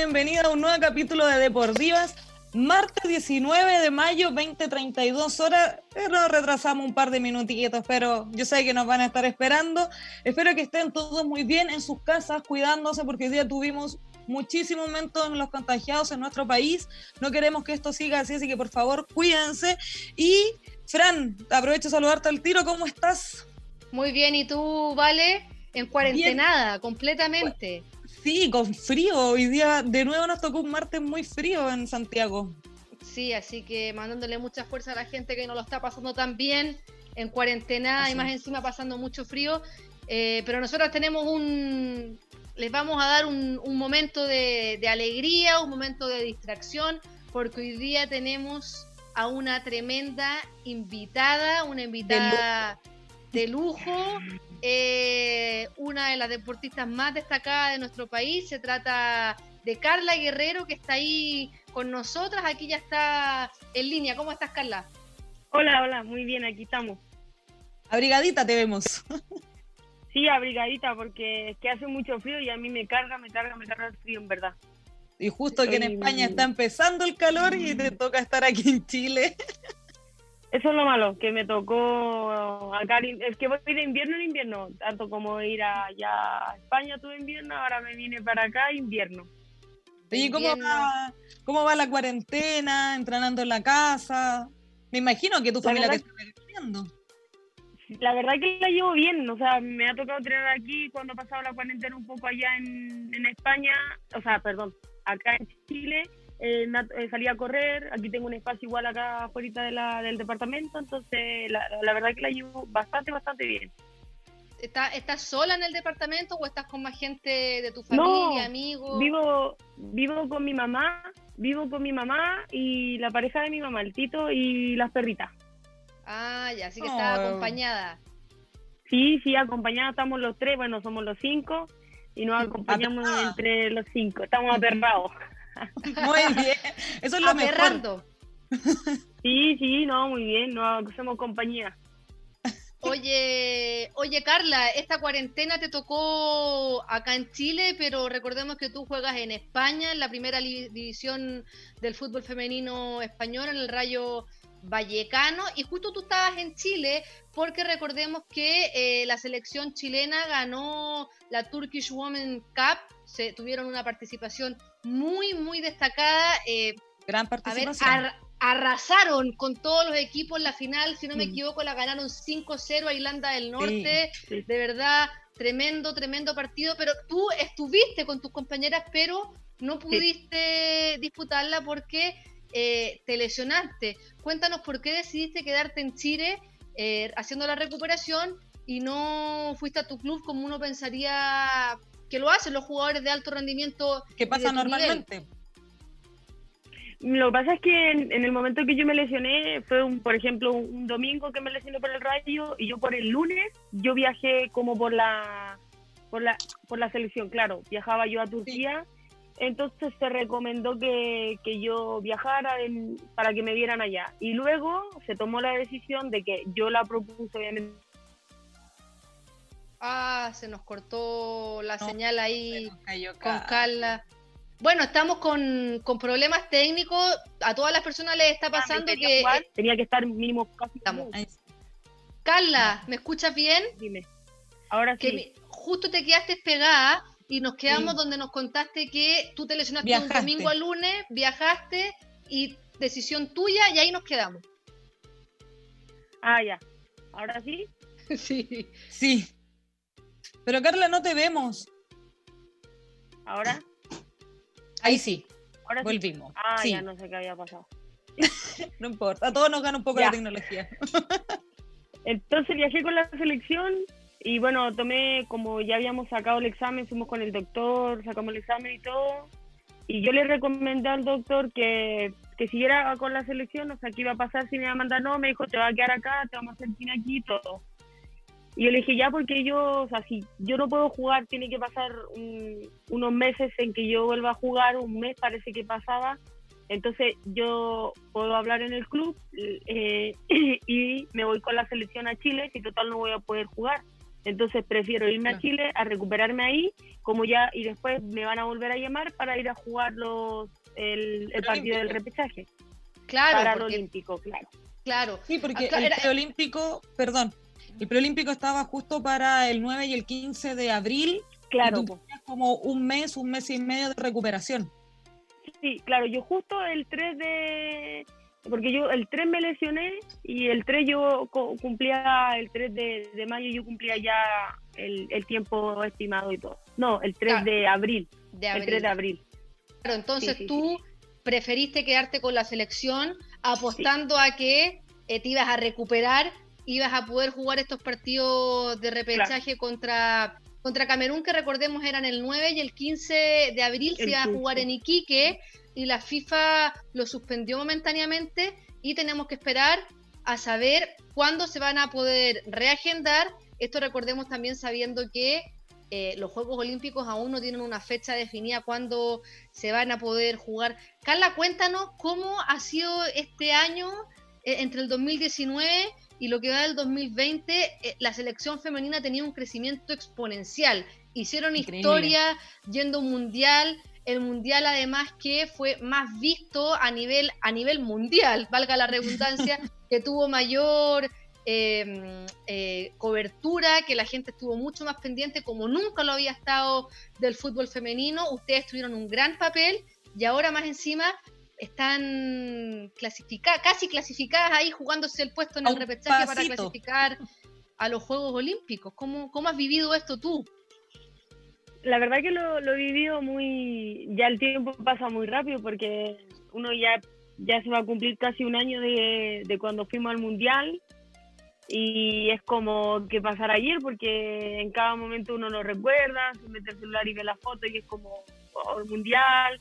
bienvenida a un nuevo capítulo de Deportivas. Martes 19 de mayo, 20:32 horas. Nos retrasamos un par de minutitos, pero yo sé que nos van a estar esperando. Espero que estén todos muy bien en sus casas, cuidándose, porque hoy día tuvimos muchísimos momentos en los contagiados en nuestro país. No queremos que esto siga así, así que por favor cuídense. Y Fran, aprovecho de saludarte al tiro. ¿Cómo estás? Muy bien, ¿y tú, Vale? En cuarentenada, completamente. Sí, con frío. Hoy día de nuevo nos tocó un martes muy frío en Santiago. Sí, así que mandándole mucha fuerza a la gente que no lo está pasando tan bien en cuarentena y más encima pasando mucho frío. Eh, pero nosotros tenemos un, les vamos a dar un, momento de, alegría, un momento de distracción, porque hoy día tenemos a una tremenda invitada, una invitada de lujo, eh, una de las deportistas más destacadas de nuestro país. Se trata de Carla Guerrero, que está ahí con nosotras. Aquí ya está en línea. ¿Cómo estás, Carla? Hola, hola, muy bien, aquí estamos. Abrigadita te vemos. Sí, abrigadita, porque es que hace mucho frío y a mí me carga, me carga, me carga el frío, en verdad. Y justo que en España está empezando el calor y te toca estar aquí en Chile. Eso es lo malo, que me tocó acá, es que voy de invierno en invierno, tanto como ir allá a España todo invierno, ahora me vine para acá invierno. ¿Y cómo va, cómo va la cuarentena, entrenando en la casa? Me imagino que tu familia te está viendo la verdad que la llevo bien, o sea, me ha tocado entrenar aquí cuando he pasado la cuarentena un poco allá en, en España, o sea, perdón, acá en Chile, eh, eh, salí a correr, aquí tengo un espacio igual acá afuera de la, del departamento, entonces la, la verdad que la llevo bastante, bastante bien. ¿Estás, ¿Estás sola en el departamento o estás con más gente de tu familia, amigos? Vivo, vivo con mi mamá, vivo con mi mamá y la pareja de mi mamá, el Tito y las perritas. Ah, ya, así que está acompañada. Sí, sí, acompañada estamos los tres, bueno, somos los cinco y nos acompañamos entre los cinco, estamos aterrados. Muy bien, eso es lo mejor. Sí, sí, no, muy bien, no hacemos compañía. Oye, oye Carla, esta cuarentena te tocó acá en Chile, pero recordemos que tú juegas en España, en la primera división del fútbol femenino español, en el Rayo Vallecano y justo tú estabas en Chile porque recordemos que eh, la selección chilena ganó la Turkish Women Cup, se tuvieron una participación muy muy destacada. Eh, Gran participación. arrasaron con todos los equipos en la final, si no me mm. equivoco, la ganaron 5-0 a Irlanda del Norte. De verdad, tremendo, tremendo partido. Pero tú estuviste con tus compañeras, pero no pudiste disputarla porque eh, te lesionaste. Cuéntanos por qué decidiste quedarte en Chile eh, haciendo la recuperación y no fuiste a tu club como uno pensaría que lo hacen los jugadores de alto rendimiento. ¿Qué pasa normalmente? Lo que pasa es que en, el momento que yo me lesioné fue, un, por ejemplo, un, domingo que me lesioné por el rayo y yo por el lunes yo viajé como por la por la por la selección, claro, viajaba yo a Turquía. Entonces se recomendó que, yo viajara para que me vieran allá. Y luego se tomó la decisión de que yo la propuse, obviamente. Ah, se nos cortó la señal ahí con Carla. Bueno, estamos con, problemas técnicos. A todas las personas les está ah, pasando que. tenía que estar mínimo casi. Estamos. Carla, ¿me escuchas bien? Dime. Ahora sí. Que justo te quedaste pegada y nos quedamos donde nos contaste que tú te lesionaste un domingo al lunes, viajaste y decisión tuya y ahí nos quedamos. Ah, ya. ¿Ahora sí? sí. Sí. Pero Carla, no te vemos. ¿Ahora? Ahí sí. Ahora Volvimos. Ah, ya no sé qué había pasado. no importa, a todos nos gana un poco la tecnología. Entonces viajé con la selección y bueno, tomé, como ya habíamos sacado el examen, fuimos con el doctor, sacamos el examen y todo. Y yo le recomendé al doctor que, que siguiera con la selección, o sea, que iba a pasar si me iba a mandar, no, me dijo, te va a quedar acá, te vamos a hacer cine aquí y todo. Y yo le dije, ya, porque yo, o sea, si yo no puedo jugar, tiene que pasar unos meses en que yo vuelva a jugar, un mes parece que pasaba. Entonces yo puedo hablar en el club eh, y me voy con la selección a Chile, si total no voy a poder jugar. Entonces prefiero irme a Chile a recuperarme ahí, como ya, y después me van a volver a llamar para ir a jugar los, el, partido del repechaje. Claro. Para el olímpico, claro. Claro. Sí, porque el preolímpico, perdón, el preolímpico estaba justo para el 9 y el 15 de abril. Claro. como un mes, un mes y medio de recuperación. Sí, claro, yo justo el 3 de, porque yo el 3 me lesioné y el 3 yo cumplía, el 3 de, mayo yo cumplía ya el, tiempo estimado y todo. No, el 3 de, abril, de abril. El 3 de abril. Claro, entonces tú preferiste quedarte con la selección apostando a que eh, te ibas a recuperar, ibas a poder jugar estos partidos de repechaje contra contra Camerún, que recordemos eran el 9 y el 15 de abril, se iba a jugar en Iquique y la FIFA lo suspendió momentáneamente y tenemos que esperar a saber cuándo se van a poder reagendar. Esto recordemos también sabiendo que eh, los Juegos Olímpicos aún no tienen una fecha definida cuándo se van a poder jugar. Carla, cuéntanos cómo ha sido este año eh, entre el 2019 y lo que va del 2020. Eh, la selección femenina tenido un crecimiento exponencial. Hicieron historia yendo mundial, el mundial además que fue más visto a nivel, a nivel mundial, valga la redundancia, que tuvo mayor em, eh, cobertura, que la gente estuvo mucho más pendiente como nunca lo había estado del fútbol femenino. Ustedes tuvieron un gran papel y ahora más encima están clasificadas, casi clasificadas ahí jugándose el puesto en el repechaje para clasificar a los Juegos Olímpicos. ¿Cómo, cómo has vivido esto tú? la verdad que lo, he vivido muy, ya el tiempo pasa muy rápido porque uno ya, ya se va a cumplir casi un año de, cuando fuimos al mundial y es como que pasar ayer porque en cada momento uno lo recuerda, se mete el celular y ve la foto y es como oh, el mundial,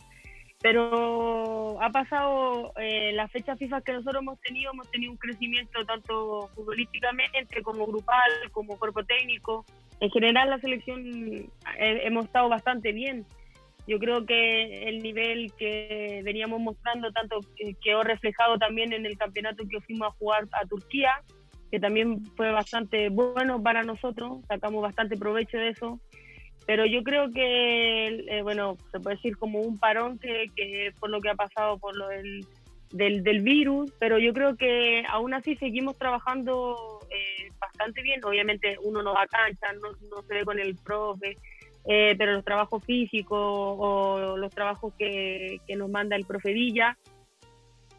pero ha pasado eh, las fechas FIFA que nosotros hemos tenido, hemos tenido un crecimiento tanto futbolísticamente como grupal, como cuerpo técnico, en general la selección eh, hemos estado bastante bien. Yo creo que el nivel que veníamos mostrando tanto quedó reflejado también en el campeonato que fuimos a jugar a Turquía, que también fue bastante bueno para nosotros, sacamos bastante provecho de eso. Pero yo creo que, eh, bueno, se puede decir como un parón que, que por lo que ha pasado por lo del, del, del virus, pero yo creo que aún así seguimos trabajando eh, bastante bien. Obviamente uno no va cancha, no, no se ve con el profe, eh, pero los trabajos físicos o los trabajos que, que nos manda el profe Villa,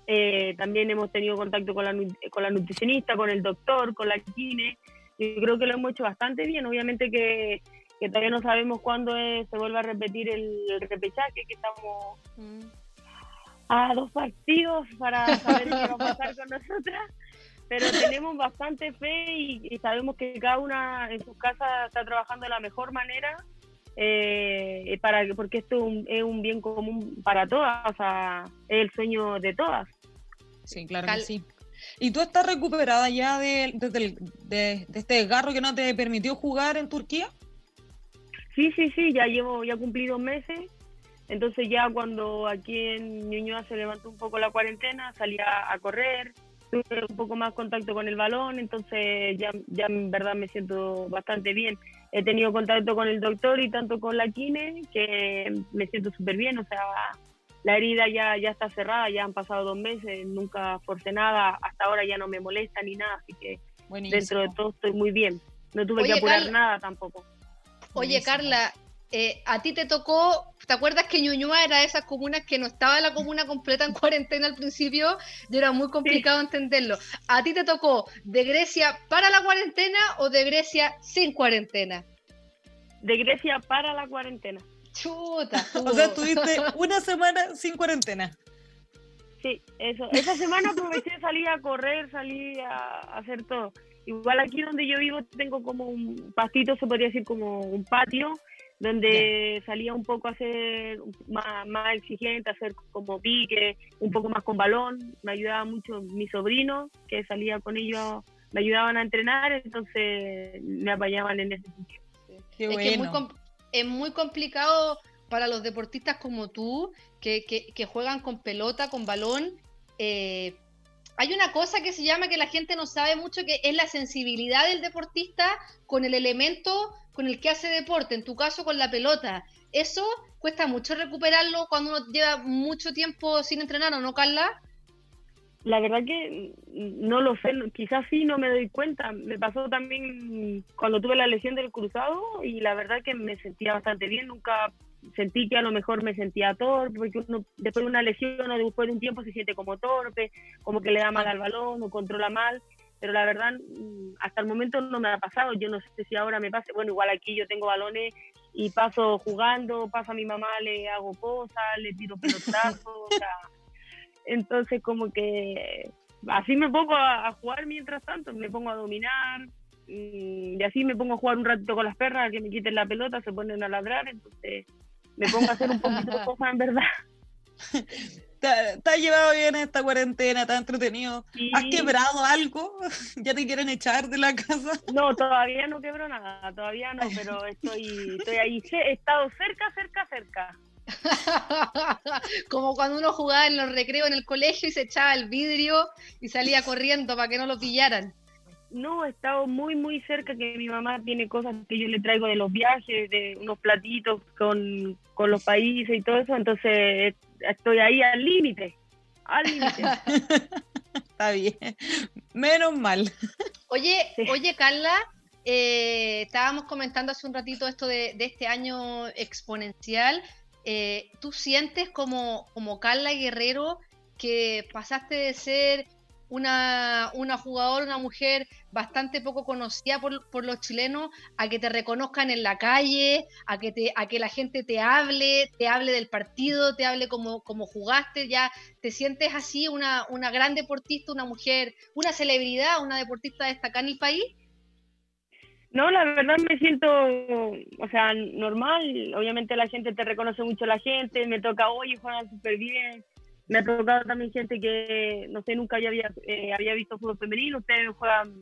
eh, también hemos tenido contacto con la, con la nutricionista, con el doctor, con la kine. Yo creo que lo hemos hecho bastante bien. Obviamente que, que todavía no sabemos cuándo se vuelve a repetir el, repechaje, que estamos mm. a dos partidos para saber qué va a pasar con nosotras pero tenemos bastante fe y, sabemos que cada una en su casa está trabajando de la mejor manera eh, para porque esto es un, bien común para todas, o sea, es el sueño de todas. Sí, claro que sí. ¿Y tú estás recuperada ya de, de, este desgarro que no te permitió jugar en Turquía? Sí, sí, sí, ya llevo, ya cumplí dos meses. Entonces ya cuando aquí en Ñuñoa se levantó un poco la cuarentena, salí a correr, tuve un poco más contacto con el balón, entonces ya, ya en verdad me siento bastante bien. He tenido contacto con el doctor y tanto con la kine que me siento súper bien, o sea, la herida ya, ya está cerrada, ya han pasado dos meses, nunca forcé nada, hasta ahora ya no me molesta ni nada, así que dentro de todo estoy muy bien. No tuve que apurar nada tampoco. Oye, Carla, eh, a ti te tocó, ¿te acuerdas que Ñuñoa era de esas comunas que no estaba la comuna completa en cuarentena al principio y era muy complicado entenderlo? ¿A ti te tocó de Grecia para la cuarentena o de Grecia sin cuarentena? De Grecia para la cuarentena. Chuta. O sea, tuviste una semana sin cuarentena. Sí, eso. Esa semana aproveché de salir a correr, salí a hacer todo. Igual aquí donde yo vivo tengo como un pastito, se podría decir como un patio, donde salía un poco a ser más, más exigente, a hacer como pique, un poco más con balón. Me ayudaba mucho mi sobrino, que salía con ellos, me ayudaban a entrenar, entonces me apañaban en ese sentido. es que es muy, complicado para los deportistas como tú, que, que, juegan con pelota, con balón, eh, hay una cosa que se llama que la gente no sabe mucho, que es la sensibilidad del deportista con el elemento con el que hace deporte, en tu caso con la pelota. Eso cuesta mucho recuperarlo cuando uno lleva mucho tiempo sin entrenar, ¿o no, Carla? La verdad que no lo sé, quizás sí no me doy cuenta. Me pasó también cuando tuve la lesión del cruzado y la verdad que me sentía bastante bien, nunca sentí que a lo mejor me sentía torpe, porque uno después de una lesión o después de un tiempo se siente como torpe, como que le da mal al balón o controla mal, pero la verdad mm, hasta el momento no me ha pasado, yo no sé si ahora me pase, bueno, igual aquí yo tengo balones y paso jugando, paso a mi mamá, le hago cosas, le tiro pelotazos, o sea, entonces como que así me pongo a, jugar mientras tanto, me pongo a dominar, y así me pongo a jugar un ratito con las perras, que me quiten la pelota, se ponen a ladrar, entonces me pongo a hacer un poquito de cosas en verdad. ¿Te, has llevado bien esta cuarentena? ¿Te has entretenido? ¿Has quebrado algo? ¿Ya te quieren echar de la casa? No, todavía no quebro nada, todavía no, pero estoy, estoy ahí. He estado cerca, cerca, cerca. Como cuando uno jugaba en los recreos en el colegio y se echaba el vidrio y salía corriendo para que no lo pillaran. No, he estado muy, muy cerca que mi mamá tiene cosas que yo le traigo de los viajes, de unos platitos con, los países y todo eso, entonces estoy ahí al límite, al límite. Está bien, menos mal. Oye, oye Carla, eh, estábamos comentando hace un ratito esto de, de este año exponencial. Eh, ¿Tú sientes como, como Carla Guerrero que pasaste de ser una, una jugadora, una mujer bastante poco conocida por, por, los chilenos, a que te reconozcan en la calle, a que, te, a que la gente te hable, te hable del partido, te hable como, como jugaste, ya te sientes así una, una gran deportista, una mujer, una celebridad, una deportista destacada en el país? No, la verdad me siento, o sea, normal. Obviamente la gente te reconoce mucho la gente, me toca, oye, juegan súper bien me ha tocado también gente que, no sé, nunca había, eh, había visto fútbol femenino, ustedes juegan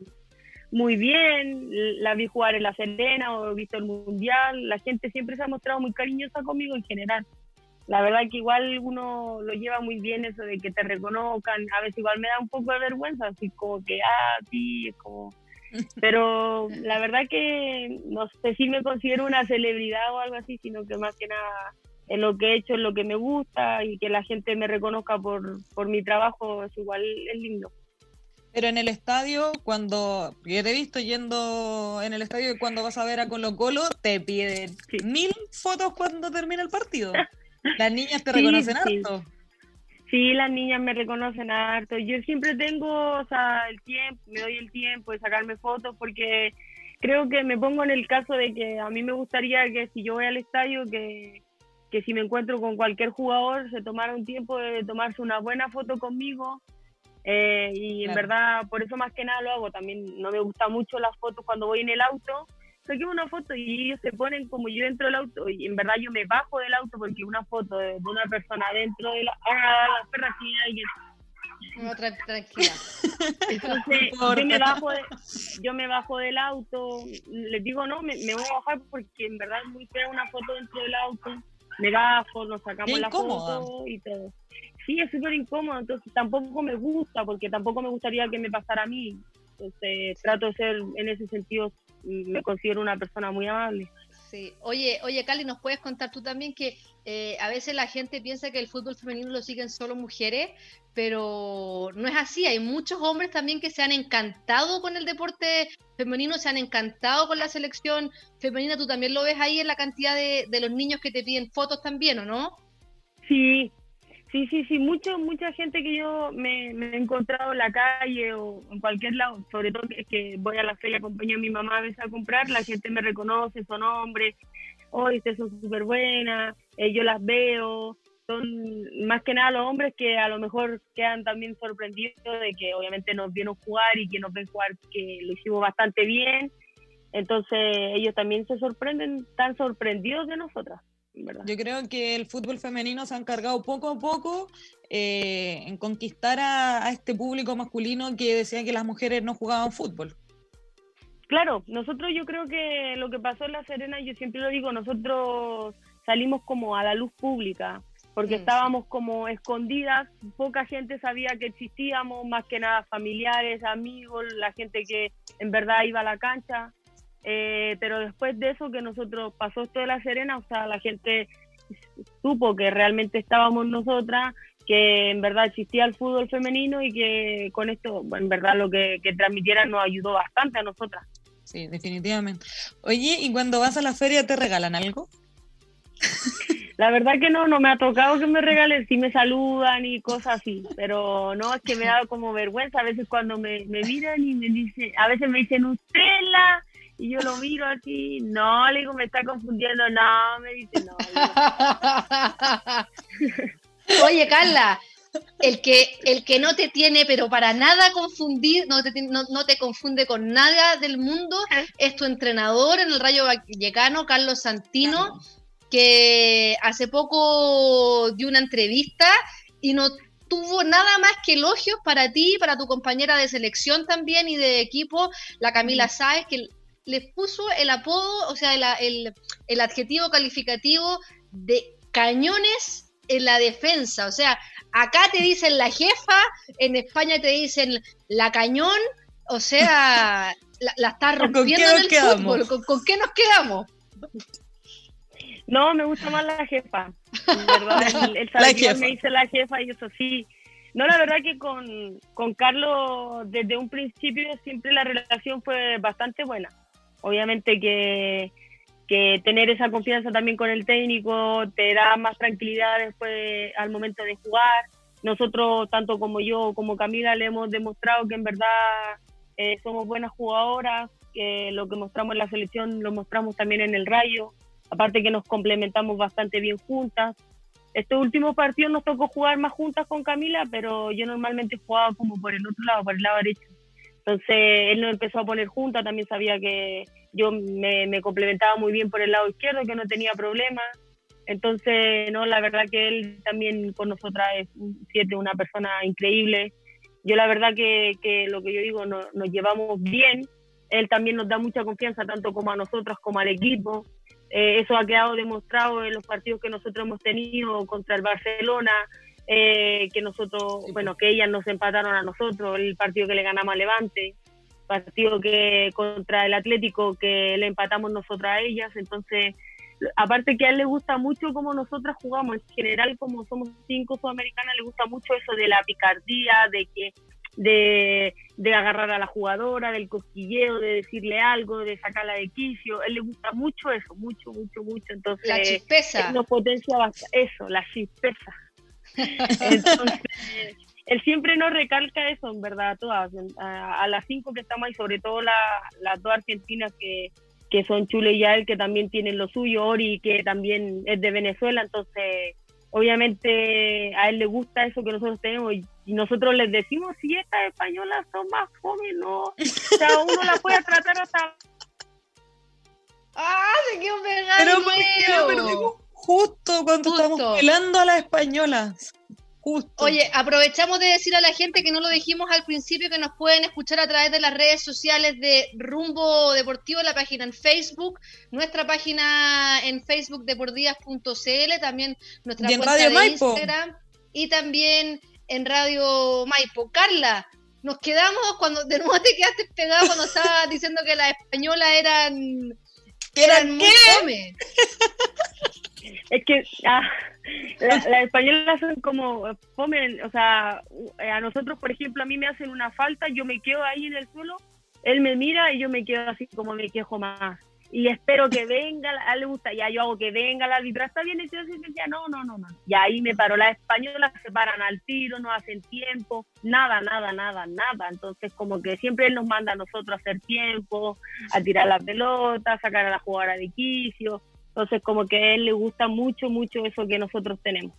muy bien, la vi jugar en La Serena o he visto el Mundial, la gente siempre se ha mostrado muy cariñosa conmigo en general. La verdad que igual uno lo lleva muy bien eso de que te reconozcan, a veces igual me da un poco de vergüenza, así como que, ah, sí, es como... Pero la verdad que no sé si me considero una celebridad o algo así, sino que más que nada en lo que he hecho, en lo que me gusta y que la gente me reconozca por, por mi trabajo, es igual, es lindo. Pero en el estadio, cuando, yo te he visto yendo en el estadio cuando vas a ver a Colo Colo, te piden mil fotos cuando termina el partido. Las niñas te reconocen harto. Sí, las niñas me reconocen harto. Yo siempre tengo, o sea, el tiempo, me doy el tiempo de sacarme fotos porque creo que me pongo en el caso de que a mí me gustaría que si yo voy al estadio, que, que si me encuentro con cualquier jugador se tomara un tiempo de tomarse una buena foto conmigo eh, y en verdad por eso más que nada lo hago. También no me gusta mucho las fotos cuando voy en el auto. Saqué una foto y ellos se ponen como yo dentro del auto y en verdad yo me bajo del auto porque una foto de, una persona dentro de la ah, las perras no, tranquila. Entonces, yo me, bajo yo me bajo del auto, les digo, no, me, me, voy a bajar porque en verdad es muy fea una foto dentro del auto me bajo, nos sacamos la foto y todo. Sí, es súper incómodo, entonces tampoco me gusta, porque tampoco me gustaría que me pasara a mí. Entonces trato de ser, en ese sentido, me considero una persona muy amable. Sí. Oye, oye, Cali, ¿nos puedes contar tú también que eh, a veces la gente piensa que el fútbol femenino lo siguen solo mujeres, pero no es así. Hay muchos hombres también que se han encantado con el deporte femenino, se han encantado con la selección femenina. Tú también lo ves ahí en la cantidad de, de los niños que te piden fotos también, ¿o no? Sí, Sí, sí, sí, mucho, mucha gente que yo me, he encontrado en la calle o en cualquier lado, sobre todo que, que voy a la feria, acompaño a mi mamá a veces a comprar, la gente me reconoce, son hombres, hoy ustedes son súper buenas, eh, yo las veo, son más que nada los hombres que a lo mejor quedan también sorprendidos de que obviamente nos vieron jugar y que nos ven jugar que lo hicimos bastante bien, entonces ellos también se sorprenden, tan sorprendidos de nosotras. Yo creo que el fútbol femenino se ha encargado poco a poco eh, en conquistar a, este público masculino que decía que las mujeres no jugaban fútbol. Claro, nosotros yo creo que lo que pasó en La Serena, yo siempre lo digo, nosotros salimos como a la luz pública, porque Mm, estábamos como escondidas, poca gente sabía que existíamos, más que nada familiares, amigos, la gente que en verdad iba a la cancha. Eh, pero después de eso que nosotros pasó esto de la Serena, o sea, la gente supo que realmente estábamos nosotras, que en verdad existía el fútbol femenino y que con esto, en verdad lo que, que transmitieran nos ayudó bastante a nosotras. Sí, definitivamente. Oye, ¿y cuando vas a la feria te regalan algo? La verdad que no, no me ha tocado que me regalen, sí me saludan y cosas así, pero no, es que me da como vergüenza a veces cuando me, me miran y me dicen, a veces me dicen Nutella y yo lo miro así, no, le digo, me está confundiendo, no, me dice, no. Oye, Carla, el que, el que no te tiene, pero para nada confundir, no te, no, no te confunde con nada del mundo, es tu entrenador en el Rayo Vallecano, Carlos Santino, que hace poco dio una entrevista y no tuvo nada más que elogios para ti, para tu compañera de selección también y de equipo, la Camila Sáez, que les puso el apodo, o sea, el, el- el adjetivo calificativo de cañones en la defensa. O sea, acá te dicen la jefa, en España te dicen la cañón, o sea, la, la estás ¿Con qué rompiendo en el quedamos? fútbol. ¿Con, con qué nos quedamos? No, me gusta más la jefa. Verdad, él, él La jefa. me dice la jefa y eso sí. No, la verdad que con, con Carlos desde un principio siempre la relación fue bastante buena. Obviamente que, que tener esa confianza también con el técnico te da más tranquilidad después al momento de jugar. Nosotros, tanto como yo como Camila, le hemos demostrado que en verdad eh, somos buenas jugadoras, que lo que mostramos en la selección lo mostramos también en el Rayo aparte que nos complementamos bastante bien juntas. Estos últimos partidos nos tocó jugar más juntas con Camila, pero yo normalmente jugaba como por el otro lado, por el lado derecho. Entonces él nos empezó a poner juntas, también sabía que yo me, me complementaba muy bien por el lado izquierdo, que no tenía problema. Entonces, no, la verdad que él también con nosotras es un siete, una persona increíble. Yo la verdad que, que lo que yo digo, no- nos llevamos bien. Él también nos da mucha confianza, tanto como a nosotros como al equipo. Eh, eso ha quedado demostrado en los partidos que nosotros hemos tenido contra el Barcelona, eh, que nosotros, Sí, bueno, que ellas nos empataron a nosotros, el partido que le ganamos a Levante, partido que contra el Atlético que le empatamos nosotros a ellas, entonces aparte que a él le gusta mucho cómo nosotras jugamos, en general como somos cinco sudamericanas, le gusta mucho eso de la picardía, de que de, de agarrar a la jugadora, del cosquilleo, de decirle algo, de sacarla de quicio, él le gusta mucho eso, mucho, mucho, mucho, entonces La chispeza. nos potencia bastante, eso, la chispeza. Entonces, él siempre nos recalca eso, en verdad, a todas, a, a las cinco que estamos ahí, sobre todo la- las dos argentinas que, que son Chule y Yael, que también tienen lo suyo, Ori, que también es de Venezuela, entonces, obviamente, a él le gusta eso que nosotros tenemos y y nosotros les decimos, si estas españolas son más jóvenes, no, o sea, uno la puede tratar hasta ¡Ah, se quedó pegado Pero de ¿por justo cuando Justo. estamos pelando a las españolas. Justo. Oye, aprovechamos de decir a la gente que no lo dijimos al principio, que nos pueden escuchar a través de las redes sociales de Rumbo Deportivo, la página en Facebook, nuestra página en Facebook deportivas.cl, también nuestra cuenta Radio de Maipo. Instagram y también en Radio Maipo. Carla, nos quedamos cuando de nuevo te quedaste pegado cuando estabas diciendo que las españolas eran, ¿Qué era muy fome. Es que ah, la- las españolas son como fome, o sea, eh, a nosotros, por ejemplo, a mí me hacen una falta, yo me quedo ahí en el suelo, él me mira y yo me quedo así como me quejo más. Y espero que venga, a él le gusta, ya yo hago que venga la arbitra, está bien, y yo decía, no, no, no, no. Y ahí me paro, las españolas se paran al tiro, no hacen tiempo, nada, nada, nada, nada. Entonces, como que siempre él nos manda a nosotros a hacer tiempo, a tirar la pelota, a sacar a la jugadora de quicio. Entonces, como que a él le gusta mucho, mucho eso que nosotros tenemos.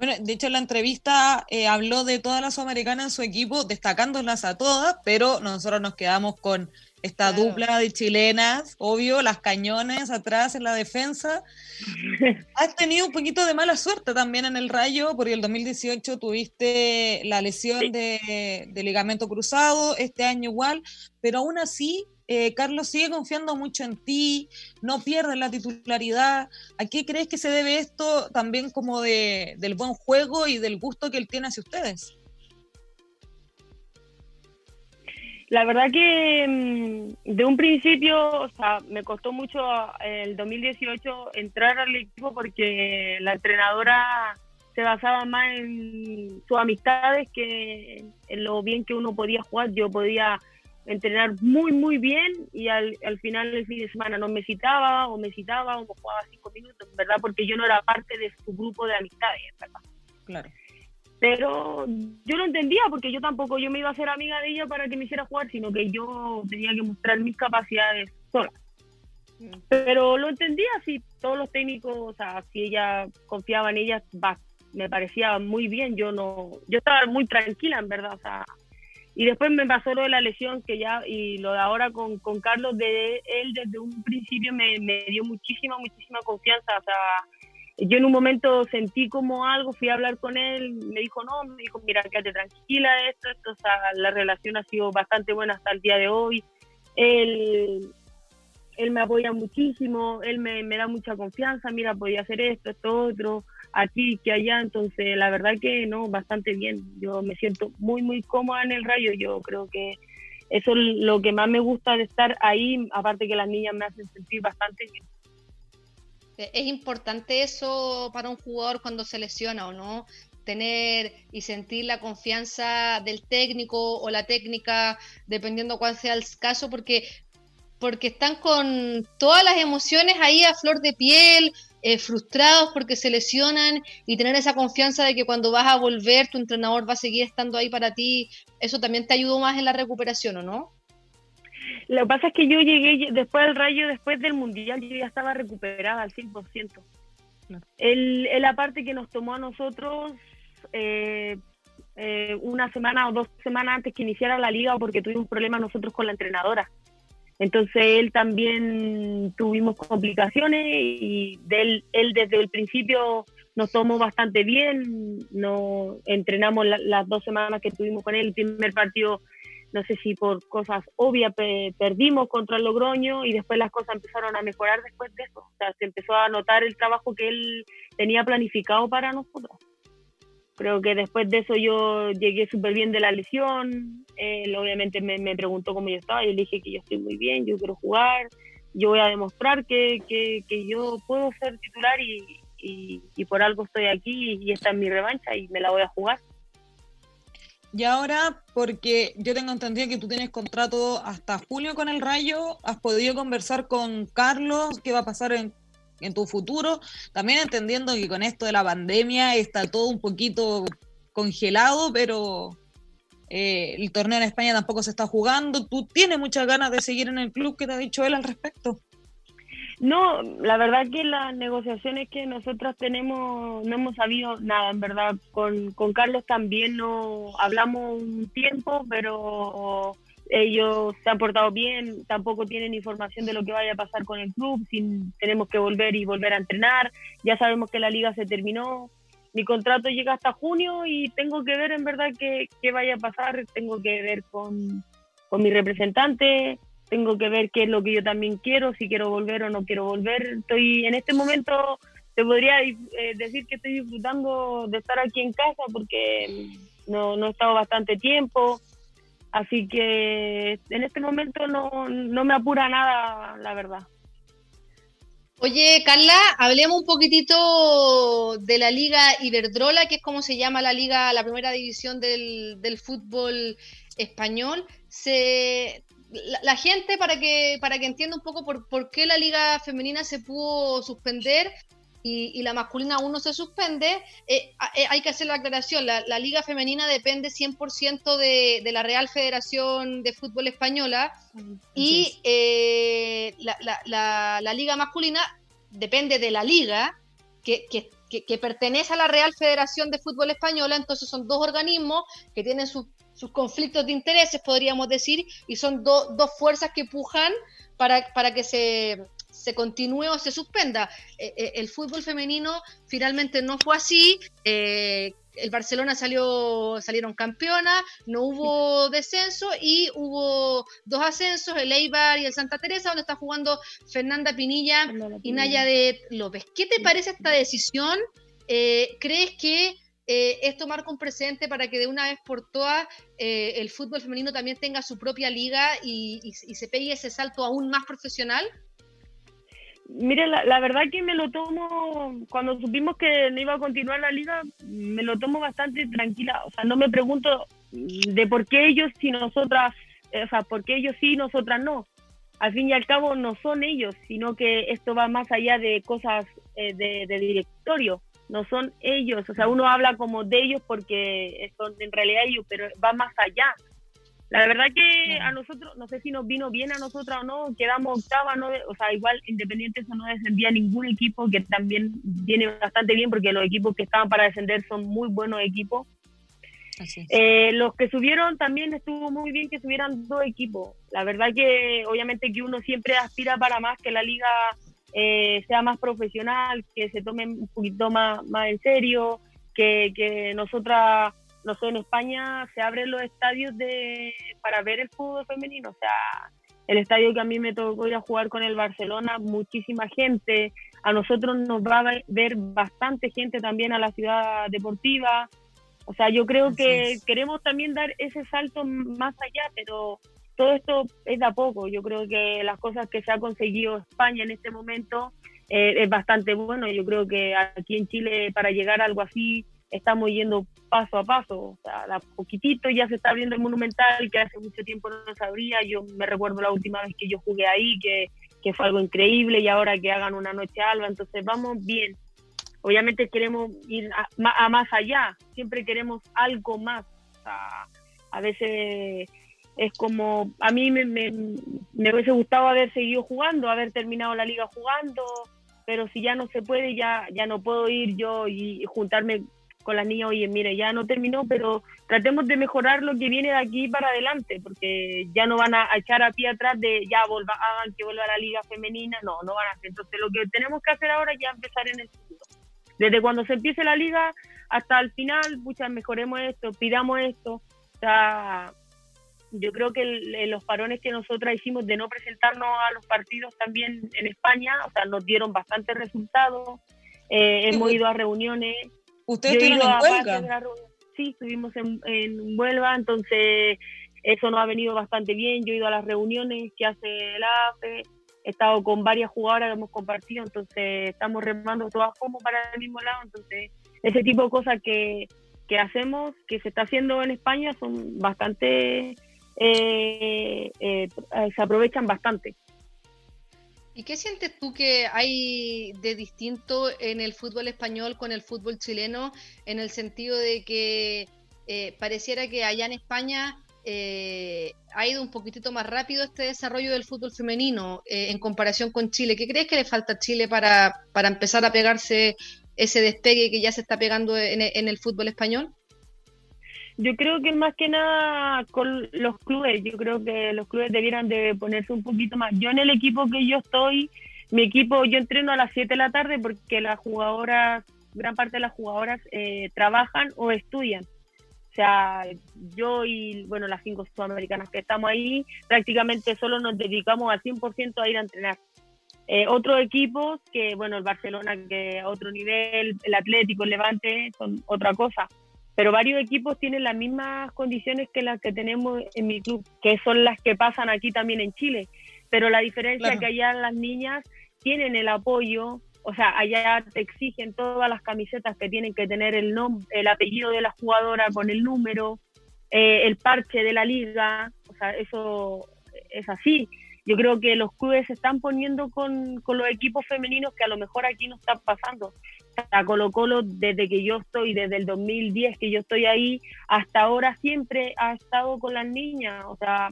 Bueno, de hecho, en la entrevista eh, habló de todas las sudamericanas en su equipo, destacándolas a todas, pero nosotros nos quedamos con esta Claro. dupla de chilenas, obvio, las cañones atrás en la defensa. Has tenido un poquito de mala suerte también en el Rayo, porque el 2018 tuviste la lesión Sí. de, de ligamento cruzado, este año igual, pero aún así eh, Carlos sigue confiando mucho en ti, no pierde la titularidad. ¿A qué crees que se debe esto también como de, del buen juego y del gusto que él tiene hacia ustedes? La verdad que mm, de un principio, o sea, me costó mucho el 2018 entrar al equipo porque la entrenadora se basaba más en sus amistades que en lo bien que uno podía jugar. Yo podía entrenar muy, muy bien y al, al final del fin de semana no me citaba o me citaba o jugaba cinco minutos, ¿verdad? Porque yo no era parte de su grupo de amistades, ¿verdad? Claro. Pero yo no entendía porque yo tampoco yo me iba a hacer amiga de ella para que me hiciera jugar, sino que yo tenía que mostrar mis capacidades sola. Pero lo entendía, si todos los técnicos, o sea, si ella confiaba en ella, me parecía muy bien, yo no, yo estaba muy tranquila en verdad, o sea, y después me pasó lo de la lesión que ya, y lo de ahora con, con Carlos, de él desde un principio me, me dio muchísima, muchísima confianza, o sea, yo en un momento sentí como algo, fui a hablar con él, me dijo, no, me dijo, mira, quédate tranquila, esto, esto, o sea, la relación ha sido bastante buena hasta el día de hoy. Él, él me apoya muchísimo, él me, me da mucha confianza, mira, podía hacer esto, esto, otro, aquí, que allá, entonces la verdad que no, bastante bien. Yo me siento muy, muy cómoda en el rayo, yo creo que eso es lo que más me gusta de estar ahí, aparte que las niñas me hacen sentir bastante bien. Eh, es importante eso para un jugador cuando se lesiona o no, tener y sentir la confianza del técnico o la técnica, dependiendo cuál sea el caso, porque, porque están con todas las emociones ahí a flor de piel, eh, frustrados porque se lesionan y tener esa confianza de que cuando vas a volver tu entrenador va a seguir estando ahí para ti, eso también te ayudó más en la recuperación, ¿o no? Lo que pasa es que yo llegué después del rayo, después del mundial, yo ya estaba recuperada al 100%. El, la parte que nos tomó a nosotros eh, eh, una semana o dos semanas antes que iniciara la liga porque tuvimos problemas nosotros con la entrenadora. Entonces él también tuvimos complicaciones y de él, él desde el principio nos tomó bastante bien, no entrenamos las dos semanas que estuvimos con él, el primer partido no sé si por cosas obvias perdimos contra el Logroño y después las cosas empezaron a mejorar después de eso. O sea, se empezó a notar el trabajo que él tenía planificado para nosotros. Creo que después de eso yo llegué súper bien de la lesión. Él obviamente me, preguntó cómo yo estaba. Yo le dije que yo estoy muy bien, yo quiero jugar. Yo voy a demostrar que, que, que yo puedo ser titular y, y, y por algo estoy aquí y esta es mi revancha y me la voy a jugar. Y ahora, porque yo tengo entendido que tú tienes contrato hasta julio con el Rayo, has podido conversar con Carlos, qué va a pasar en, tu futuro, también entendiendo que con esto de la pandemia está todo un poquito congelado, pero eh, el torneo en España tampoco se está jugando. ¿Tú tienes muchas ganas de seguir en el club? ¿Qué te ha dicho él al respecto? No, la verdad que las negociaciones que nosotros tenemos no hemos sabido nada, en verdad. Con, con Carlos también no hablamos un tiempo, pero ellos se han portado bien, tampoco tienen información de lo que vaya a pasar con el club, si tenemos que volver y volver a entrenar, ya sabemos que la liga se terminó, mi contrato llega hasta junio y tengo que ver en verdad qué, qué vaya a pasar, tengo que ver con, con mi representante, tengo que ver qué es lo que yo también quiero, si quiero volver o no quiero volver. Estoy en este momento, te podría eh, decir que estoy disfrutando de estar aquí en casa porque no, no he estado bastante tiempo. Así que en este momento no, no me apura nada, la verdad. Oye, Carla, hablemos un poquitito de la Liga Iberdrola, que es como se llama la liga, la primera división del, del fútbol español. Se, la, gente, para que, para que entienda un poco por, por qué la liga femenina se pudo suspender y, la masculina aún no se suspende, eh, eh, hay que hacer la aclaración, la, liga femenina depende 100% de, de la Real Federación de Fútbol Española y eh, la, la, liga masculina depende de la liga que, que, que, pertenece a la Real Federación de Fútbol Española, entonces son dos organismos que tienen sus sus conflictos de intereses, podríamos decir, y son dos fuerzas que pujan para, para que se, se continúe o se suspenda. Eh, eh, el fútbol femenino finalmente no fue así. Eh, el Barcelona salió, salieron campeonas, no hubo descenso y hubo dos ascensos, el Eibar y el Santa Teresa, donde está jugando Fernanda Pinilla y Naya de López. ¿Qué te parece esta decisión? ¿Crees que eh, es tomar con presente para que de una vez por todas eh, el fútbol femenino también tenga su propia liga y, se pegue ese salto aún más profesional? Mire, la, verdad que me lo tomo, cuando supimos que no iba a continuar la liga, me lo tomo bastante tranquila. O sea, no me pregunto de por qué ellos si nosotras, o sea, por qué ellos sí y nosotras no. Al fin y al cabo no son ellos, sino que esto va más allá de cosas eh, de, directorio. No son ellos, o sea, uno habla como de ellos porque son en realidad ellos, pero va más allá. La verdad que a nosotros, no sé si nos vino bien a nosotros o no, quedamos octava, no, o sea, igual Independiente eso no descendía ningún equipo, que también viene bastante bien porque los equipos que estaban para descender son muy buenos equipos. Eh, los que subieron también estuvo muy bien que subieran dos equipos. La verdad que obviamente que uno siempre aspira para más, que la liga eh, sea más profesional, que se tome un poquito más, más en serio, que, que nosotras no sé, en España se abren los estadios de para ver el fútbol femenino, o sea, el estadio que a mí me tocó ir a jugar con el Barcelona, muchísima gente, a nosotros nos va a ver bastante gente también a la ciudad deportiva, o sea, yo creo que queremos también dar ese salto más allá, pero todo esto es de a poco, yo creo que las cosas que se ha conseguido España en este momento eh, es bastante bueno, yo creo que aquí en Chile para llegar a algo así estamos yendo paso a paso, o sea, a poquitito ya se está abriendo el Monumental, que hace mucho tiempo no se abría, yo me recuerdo la última vez que yo jugué ahí, que, que fue algo increíble, y ahora que hagan una noche alba, entonces vamos bien. Obviamente queremos ir a, más allá, siempre queremos algo más. a veces es como, a mí me, me, hubiese gustado haber seguido jugando, haber terminado la liga jugando, pero si ya no se puede, ya, ya no puedo ir yo y juntarme con las niñas, oye, mire, ya no terminó, pero tratemos de mejorar lo que viene de aquí para adelante, porque ya no van a echar a pie atrás de ya volva, hagan que vuelva a la liga femenina, no, no van a hacer. Entonces lo que tenemos que hacer ahora es ya empezar en el futuro. Desde cuando se empiece la liga hasta el final, muchas mejoremos esto, pidamos esto. O sea, yo creo que los parones que nosotras hicimos de no presentarnos a los partidos también en España, o sea, nos dieron bastantes resultados. Eh, hemos ido a reuniones, ¿Ustedes estuvieron en Huelva? Sí, estuvimos en, en Huelva, entonces eso nos ha venido bastante bien. Yo he ido a las reuniones que hace el AFE, he estado con varias jugadoras que hemos compartido, entonces estamos remando todas como para el mismo lado, entonces ese tipo de cosas que, que hacemos, que se está haciendo en España, son bastante, eh, eh, se aprovechan bastante. ¿Y qué sientes tú que hay de distinto en el fútbol español con el fútbol chileno en el sentido de que eh, pareciera que allá en España eh, ha ido un poquitito más rápido este desarrollo del fútbol femenino eh, en comparación con Chile? ¿Qué crees que le falta a Chile para, para empezar a pegarse ese despegue que ya se está pegando en el fútbol español? Yo creo que más que nada con los clubes, yo creo que los clubes debieran de ponerse un poquito más. Yo en el equipo que yo estoy, mi equipo, yo entreno a las 7 de la tarde porque las jugadoras, gran parte de las jugadoras eh, trabajan o estudian. O sea, yo y, bueno, las cinco sudamericanas que estamos ahí, prácticamente solo nos dedicamos al 100% a ir a entrenar. Eh, otros equipos que, bueno, el Barcelona, que a otro nivel, el Atlético, el Levante, son otra cosa pero varios equipos tienen las mismas condiciones que las que tenemos en mi club, que son las que pasan aquí también en Chile. Pero la diferencia es que allá las niñas tienen el apoyo, o sea, allá te exigen todas las camisetas que tienen que tener el nombre, el apellido de la jugadora con el número, eh, el parche de la liga, o sea, eso es así. Yo creo que los clubes se están poniendo con, con los equipos femeninos que a lo mejor aquí no están pasando a Colo Colo desde que yo estoy, desde el 2010 que yo estoy ahí, hasta ahora siempre ha estado con las niñas, o sea,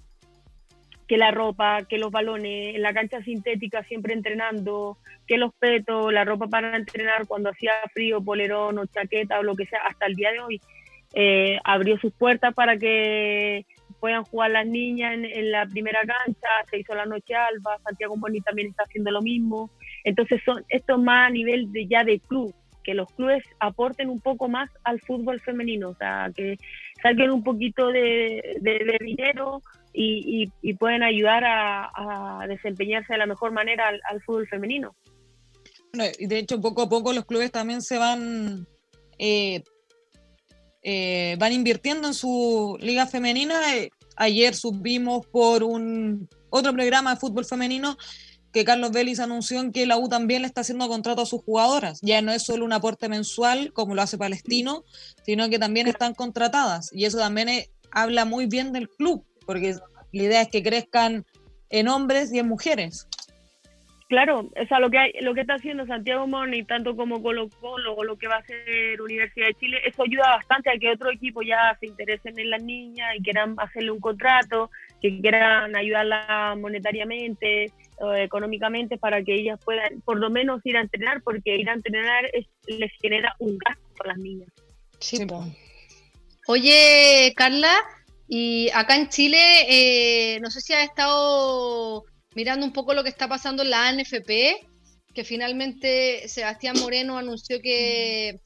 que la ropa, que los balones, en la cancha sintética siempre entrenando, que los petos, la ropa para entrenar cuando hacía frío, polerón o chaqueta o lo que sea, hasta el día de hoy. Eh, abrió sus puertas para que puedan jugar las niñas en, la primera cancha, se hizo la noche alba, Santiago Boni también está haciendo lo mismo. Entonces son esto más a nivel de ya de club, que los clubes aporten un poco más al fútbol femenino, o sea, que saquen un poquito de, dinero y, pueden ayudar a, desempeñarse de la mejor manera al, fútbol femenino. y de hecho, poco a poco los clubes también se van eh, eh, van invirtiendo en su liga femenina. Ayer subimos por un otro programa de fútbol femenino que Carlos Vélez anunció en que la U también le está haciendo contrato a sus jugadoras. Ya no es solo un aporte mensual como lo hace Palestino, sino que también están contratadas. Y eso también habla muy bien del club, porque la idea es que crezcan en hombres y en mujeres. Claro, o sea, lo que hay, lo que está haciendo Santiago Morning, tanto como Colo Colo o lo que va a hacer Universidad de Chile, eso ayuda bastante a que otro equipo ya se interesen en las niñas y quieran hacerle un contrato, que quieran ayudarla monetariamente o económicamente para que ellas puedan por lo menos ir a entrenar, porque ir a entrenar les genera un gasto a las niñas. Sí, Oye, Carla, y acá en Chile, eh, no sé si ha estado mirando un poco lo que está pasando en la ANFP, que finalmente Sebastián Moreno anunció que,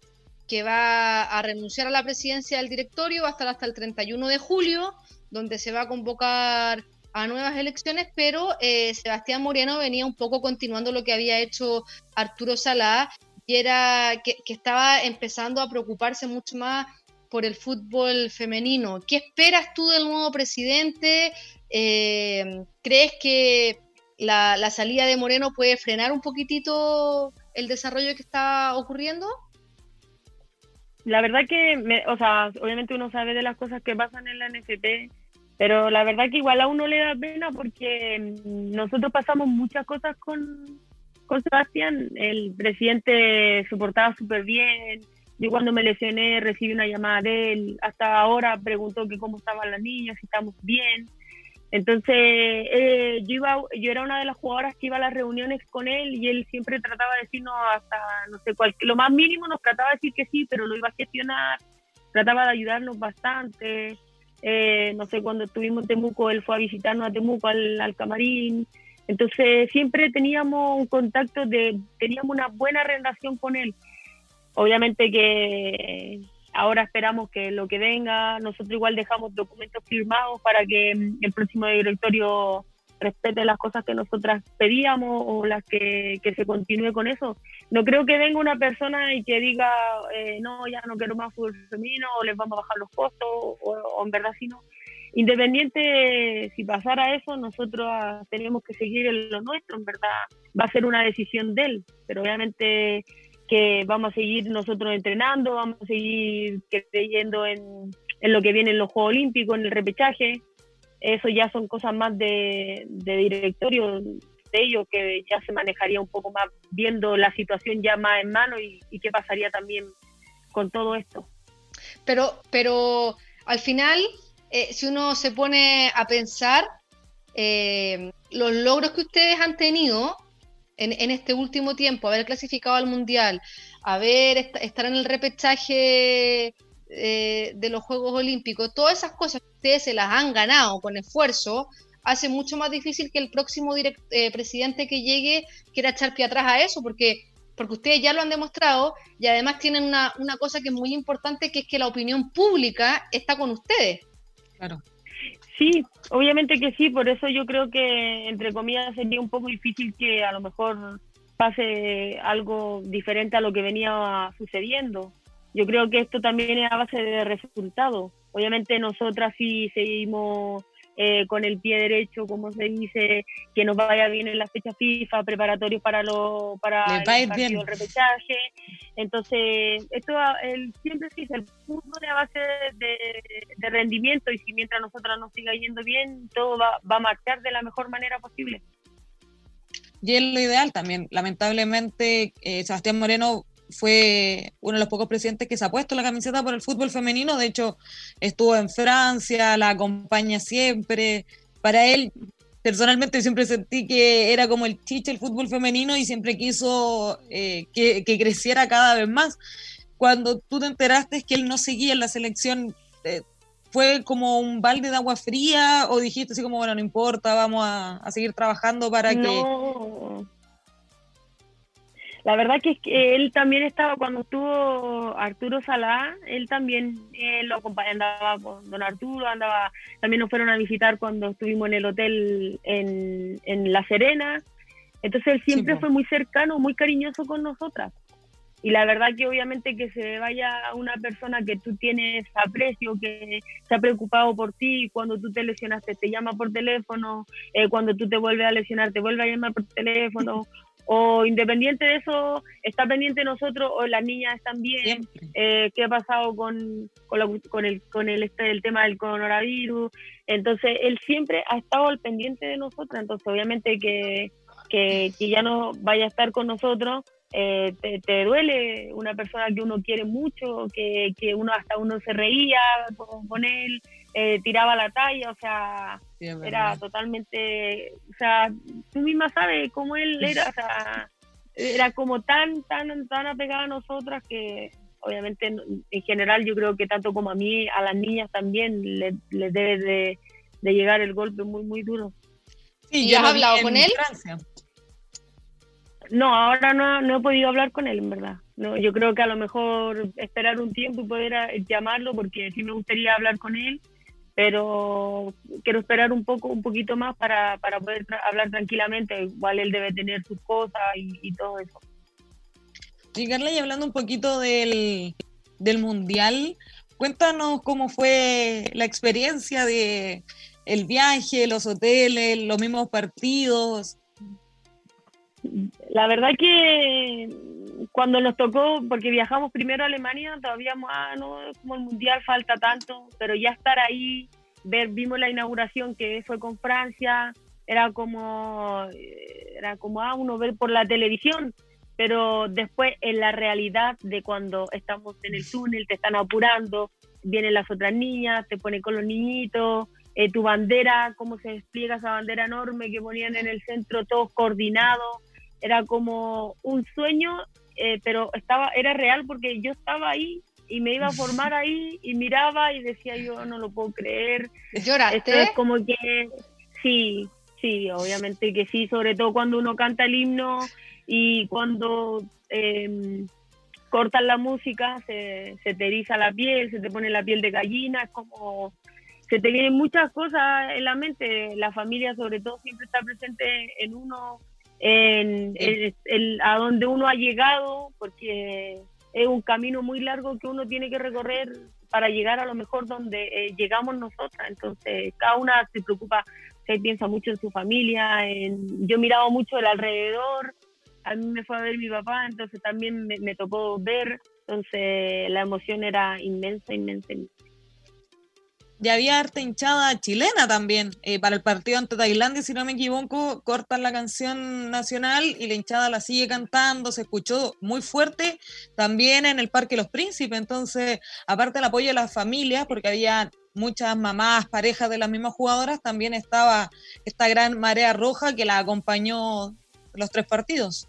que va a renunciar a la presidencia del directorio, va a estar hasta el 31 de julio, donde se va a convocar a nuevas elecciones, pero eh, Sebastián Moreno venía un poco continuando lo que había hecho Arturo Salá, y era que, estaba empezando a preocuparse mucho más por el fútbol femenino. ¿Qué esperas tú del nuevo presidente? Eh, ¿Crees que la, salida de Moreno puede frenar un poquitito el desarrollo que está ocurriendo? La verdad que, o sea, obviamente uno sabe de las cosas que pasan en la NFP, pero la verdad que igual a uno le da pena porque nosotros pasamos muchas cosas con, con Sebastián. El presidente se portaba súper bien. Yo cuando me lesioné recibí una llamada de él. Hasta ahora preguntó que cómo estaban las niñas, si estamos bien. Entonces, eh, yo, iba, yo era una de las jugadoras que iba a las reuniones con él y él siempre trataba de decirnos hasta, no sé, cuál, lo más mínimo nos trataba de decir que sí, pero lo iba a gestionar, trataba de ayudarnos bastante. Eh, no sé, cuando estuvimos en Temuco, él fue a visitarnos a Temuco al, al camarín. Entonces, siempre teníamos un contacto de, teníamos una buena relación con él. Obviamente que Ahora esperamos que lo que venga, nosotros igual dejamos documentos firmados para que mm, el próximo directorio respete las cosas que nosotras pedíamos o las que, se continúe con eso. No creo que venga una persona y que diga, eh, no, ya no quiero más fútbol femenino o les vamos a bajar los costos o, en verdad si no. Independiente si pasara eso, nosotros tenemos que seguir en lo nuestro, en verdad va a ser una decisión de él, pero obviamente que vamos a seguir nosotros entrenando, vamos a seguir creyendo en, lo que viene en los Juegos Olímpicos, en el repechaje. Eso ya son cosas más de, directorio de ellos que ya se manejaría un poco más viendo la situación ya más en mano y, qué pasaría también con todo esto. Pero, pero al final, eh, si uno se pone a pensar, eh, los logros que ustedes han tenido en, este último tiempo, haber clasificado al Mundial, haber estar en el repechaje eh, de los Juegos Olímpicos, todas esas cosas que ustedes se las han ganado con esfuerzo, hace mucho más difícil que el próximo eh, presidente que llegue quiera echar pie atrás a eso, porque, porque ustedes ya lo han demostrado y además tienen una, una cosa que es muy importante, que es que la opinión pública está con ustedes. Claro. Sí, obviamente que sí, por eso yo creo que, entre comillas, sería un poco difícil que a lo mejor pase algo diferente a lo que venía sucediendo. Yo creo que esto también es a base de resultados. Obviamente nosotras sí seguimos eh, con el pie derecho, como se dice, que nos vaya bien en la fecha FIFA, preparatorios para, lo, para el, repechaje. Entonces, esto el, siempre se dice, el fútbol es a base de, rendimiento y si mientras nosotros nos siga yendo bien, todo va, va a marchar de la mejor manera posible. Y es lo ideal también. Lamentablemente, eh, Sebastián Moreno fue uno de los pocos presidentes que se ha puesto la camiseta por el fútbol femenino. De hecho, estuvo en Francia, la acompaña siempre. Para él, personalmente, siempre sentí que era como el chiche el fútbol femenino y siempre quiso eh, que, creciera cada vez más. Cuando tú te enteraste que él no seguía en la selección, eh, ¿fue como un balde de agua fría o dijiste así como, bueno, no importa, vamos a, seguir trabajando para que La verdad que es que él también estaba, cuando estuvo Arturo Salá, él también lo acompañaba, andaba con don Arturo, andaba, también nos fueron a visitar cuando estuvimos en el hotel en, en La Serena. Entonces él siempre fue muy cercano, muy cariñoso con nosotras. Y la verdad que obviamente que se vaya una persona que tú tienes aprecio, que se ha preocupado por ti, cuando tú te lesionaste te llama por teléfono, eh, cuando tú te vuelves a lesionar te vuelve a llamar por teléfono, o independiente de eso, está pendiente de nosotros o las niñas están bien, eh, qué ha pasado con, con, el, con el, este, el tema del coronavirus. Entonces, él siempre ha estado al pendiente de nosotros, entonces obviamente que, que, que ya no vaya a estar con nosotros, eh, te, duele una persona que uno quiere mucho, que, que uno hasta uno se reía con, él, eh, tiraba la talla, o sea, era totalmente, o sea, tú misma sabes cómo él era, o sea, era como tan, tan, tan apegada a nosotras que obviamente en, general yo creo que tanto como a mí, a las niñas también les, debe de, llegar el golpe muy, muy duro. Sí, ¿Y has hablado con él? No, ahora no, no he podido hablar con él, en verdad. No, yo creo que a lo mejor esperar un tiempo y poder eh, llamarlo, porque sí me gustaría hablar con él, pero quiero esperar un poco, un poquito más para, para poder hablar tranquilamente. Igual él debe tener sus cosas y, todo eso. Y Carla, y hablando un poquito del, del mundial, cuéntanos cómo fue la experiencia de el viaje, los hoteles, los mismos partidos, la verdad que cuando nos tocó, porque viajamos primero a Alemania, todavía ah, no, como el mundial falta tanto, pero ya estar ahí, ver, vimos la inauguración que fue con Francia, era como, eh, era como ah, uno ver por la televisión, pero después en la realidad de cuando estamos en el túnel, te están apurando, vienen las otras niñas, te ponen con los niñitos, eh, tu bandera, cómo se despliega esa bandera enorme que ponían en el centro todos coordinados era como un sueño, eh, pero estaba, era real porque yo estaba ahí y me iba a formar ahí y miraba y decía yo no lo puedo creer. ¿Lloraste? es como que sí, sí, obviamente que sí, sobre todo cuando uno canta el himno y cuando eh, cortan la música se, se te eriza la piel, se te pone la piel de gallina, es como se te vienen muchas cosas en la mente, la familia sobre todo siempre está presente en uno en, el, a donde uno ha llegado, porque es un camino muy largo que uno tiene que recorrer para llegar a lo mejor donde eh, llegamos nosotras. Entonces, cada una se preocupa, se piensa mucho en su familia. En, yo miraba mucho el alrededor, a mí me fue a ver mi papá, entonces también me, me tocó ver. Entonces, la emoción era inmensa, inmensa, inmensa y había harta hinchada chilena también. Eh, para el partido ante Tailandia, si no me equivoco, cortan la canción nacional y la hinchada la sigue cantando, se escuchó muy fuerte también en el Parque Los Príncipes. Entonces, aparte del apoyo de las familias, porque había muchas mamás, parejas de las mismas jugadoras, también estaba esta gran marea roja que la acompañó los tres partidos.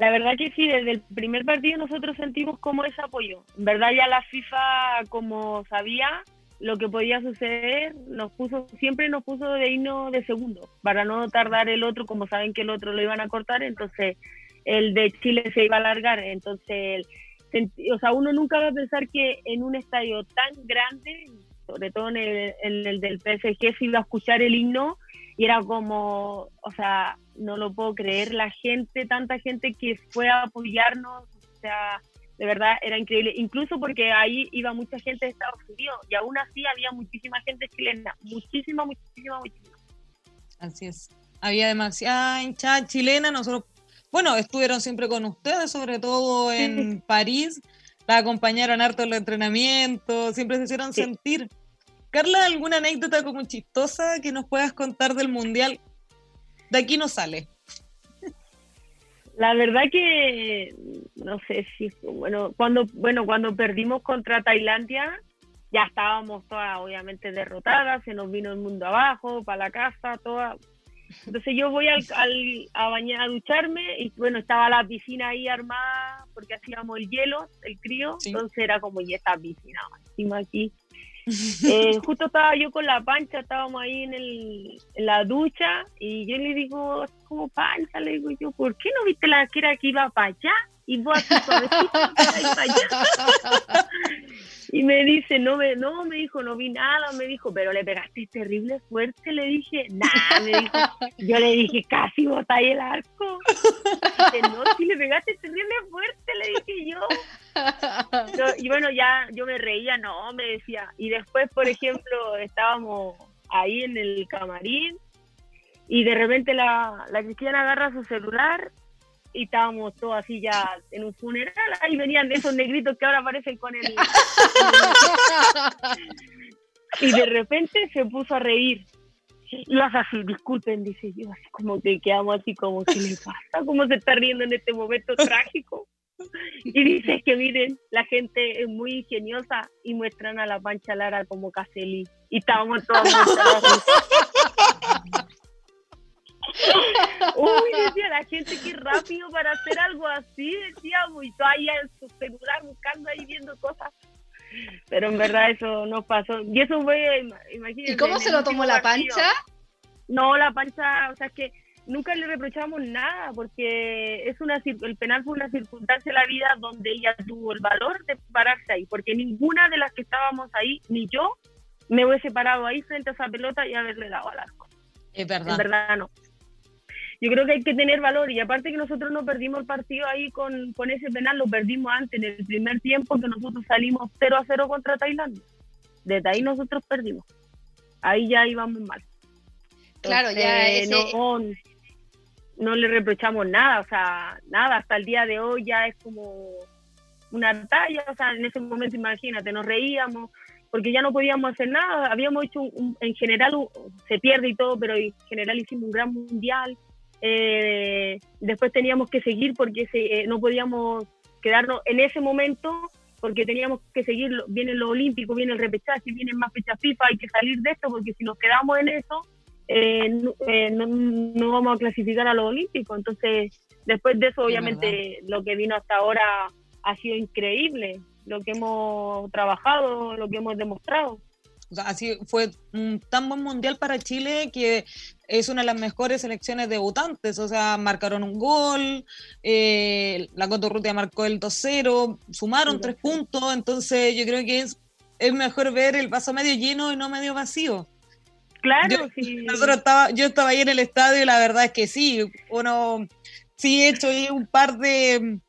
La verdad que sí, desde el primer partido nosotros sentimos como ese apoyo. En verdad ya la FIFA, como sabía, lo que podía suceder, nos puso, siempre nos puso de himno de segundo, para no tardar el otro, como saben que el otro lo iban a cortar, entonces el de Chile se iba a alargar, entonces, o sea, uno nunca va a pensar que en un estadio tan grande, sobre todo en el, en el del PSG, se iba a escuchar el himno y era como, o sea, no lo puedo creer, la gente, tanta gente que fue a apoyarnos, o sea, de verdad era increíble, incluso porque ahí iba mucha gente de Estados Unidos y aún así había muchísima gente chilena, muchísima, muchísima, muchísima. Así es, había demasiada hinchada chilena, nosotros, bueno, estuvieron siempre con ustedes, sobre todo en París, la acompañaron harto en los entrenamientos, siempre se hicieron sentir. Carla, ¿alguna anécdota como chistosa que nos puedas contar del Mundial? De aquí no sale. La verdad que no sé si bueno cuando bueno cuando perdimos contra Tailandia ya estábamos todas obviamente derrotadas, se nos vino el mundo abajo para la casa, toda. Entonces yo voy al, a bañar, a ducharme y bueno estaba la piscina ahí armada porque hacíamos el hielo, el crío, entonces era como ya esta piscina encima aquí Eh, justo estaba yo con la pancha, estábamos ahí en, el, en la ducha y yo le digo, como pancha, le digo yo, ¿por qué no viste la arquera que iba para allá? Y vos así suavecito para allá. Y me dice, no me, no, me dijo, no vi nada, me dijo, pero le pegaste terrible fuerte, le dije, nada, me dijo, yo le dije, casi botáis el arco. Dice, no, si le pegaste terrible fuerte, le dije yo. Y bueno, ya yo me reía, no, me decía. Y después, por ejemplo, estábamos ahí en el camarín y de repente la, la Cristiana agarra su celular y estábamos todos así ya en un funeral, ahí venían esos negritos que ahora aparecen con el... y de repente se puso a reír. Y vas así, disculpen, dice yo, así como que quedamos así como, ¿qué le pasa? ¿Cómo se está riendo en este momento trágico? Y dice que miren, la gente es muy ingeniosa y muestran a la Pancha Lara como Caselli. Y estábamos todos Uy, decía la gente que rápido para hacer algo así, decíamos, y todavía en su celular buscando ahí viendo cosas. Pero en verdad eso no pasó. Y eso fue, imagínense. ¿Y cómo se lo tomó la pancha? No, la pancha, o sea, es que nunca le reprochamos nada, porque es una el penal fue una circunstancia de la vida donde ella tuvo el valor de pararse ahí, porque ninguna de las que estábamos ahí, ni yo, me hubiese parado ahí frente a esa pelota y haberle dado al arco. Es verdad. En verdad no yo creo que hay que tener valor y aparte que nosotros no perdimos el partido ahí con, con ese penal, lo perdimos antes, en el primer tiempo que nosotros salimos 0 a 0 contra Tailandia. Desde ahí nosotros perdimos. Ahí ya íbamos mal. Claro, ya no, no le reprochamos nada, o sea, nada, hasta el día de hoy ya es como una talla, o sea, en ese momento imagínate, nos reíamos, porque ya no podíamos hacer nada, habíamos hecho, en general, se pierde y todo, pero en general hicimos un gran mundial, eh, después teníamos que seguir porque eh, no podíamos quedarnos en ese momento porque teníamos que seguir, viene lo olímpico, viene el repechaje, vienen más fechas FIFA, hay que salir de esto porque si nos quedamos en eso eh, no, vamos a clasificar a lo olímpico. Entonces, después de eso, obviamente, lo que vino hasta ahora ha sido increíble, lo que hemos trabajado, lo que hemos demostrado. O sea, así fue un tan buen mundial para Chile que es una de las mejores selecciones debutantes. O sea, marcaron un gol, eh, la Cotorrutia marcó el 2-0, sumaron tres puntos. Entonces, yo creo que es, es mejor ver el vaso medio lleno y no medio vacío. Claro, yo, sí. Nosotros estaba, yo estaba ahí en el estadio y la verdad es que sí, uno sí he hecho ahí un par de.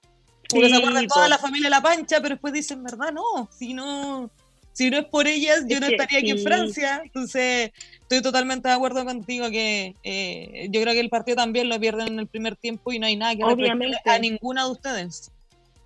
Porque se acuerda toda la familia La Pancha, pero después dicen, ¿verdad? No, si no si no es por ellas, yo no estaría aquí en Francia. Entonces, estoy totalmente de acuerdo contigo que eh, yo creo que el partido también lo pierden en el primer tiempo y no hay nada que Obviamente. a ninguna de ustedes.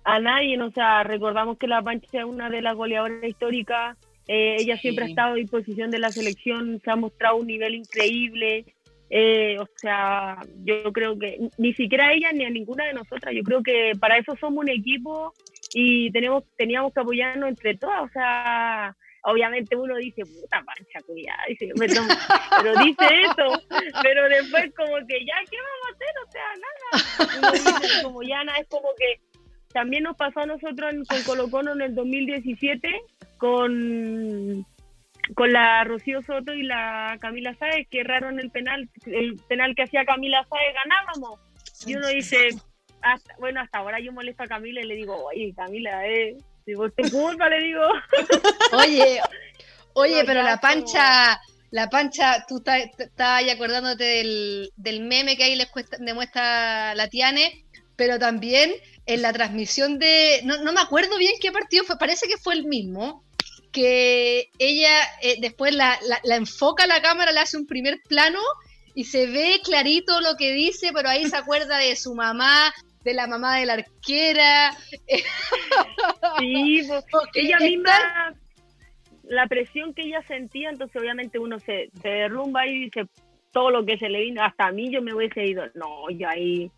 A nadie, o sea, recordamos que la Pancha es una de las goleadoras históricas. Eh, ella siempre ha estado a disposición de la selección, se ha mostrado un nivel increíble. Eh, o sea, yo creo que ni siquiera a ella ni a ninguna de nosotras. Yo creo que para eso somos un equipo y tenemos, teníamos que apoyarnos entre todas, o sea, obviamente uno dice, puta pancha, cuidado, dice, pero dice eso, pero después como que ya, ¿qué vamos a hacer? O sea, nada. Dice, como ya nada, es como que también nos pasó a nosotros con Colo Colo en el 2017 con con la Rocío Soto y la Camila Sáez que erraron el penal, el penal que hacía Camila Sáez ganábamos. Y uno dice, bueno, hasta ahora yo molesto a Camila y le digo, oye, Camila, eh, te culpa, le digo. Oye, oye, pero la pancha, la pancha, tú estás ahí acordándote del, del, meme que ahí les cuesta, demuestra la Tiane, pero también en la transmisión de, no, no me acuerdo bien qué partido fue, parece que fue el mismo, que ella eh, después la, la, la, enfoca la cámara, le hace un primer plano y se ve clarito lo que dice, pero ahí se acuerda de su mamá, de la mamá de la arquera. Sí, ella misma, la presión que ella sentía, entonces obviamente uno se, se derrumba y dice todo lo que se le vino, hasta a mí yo me hubiese ido, no, yo ahí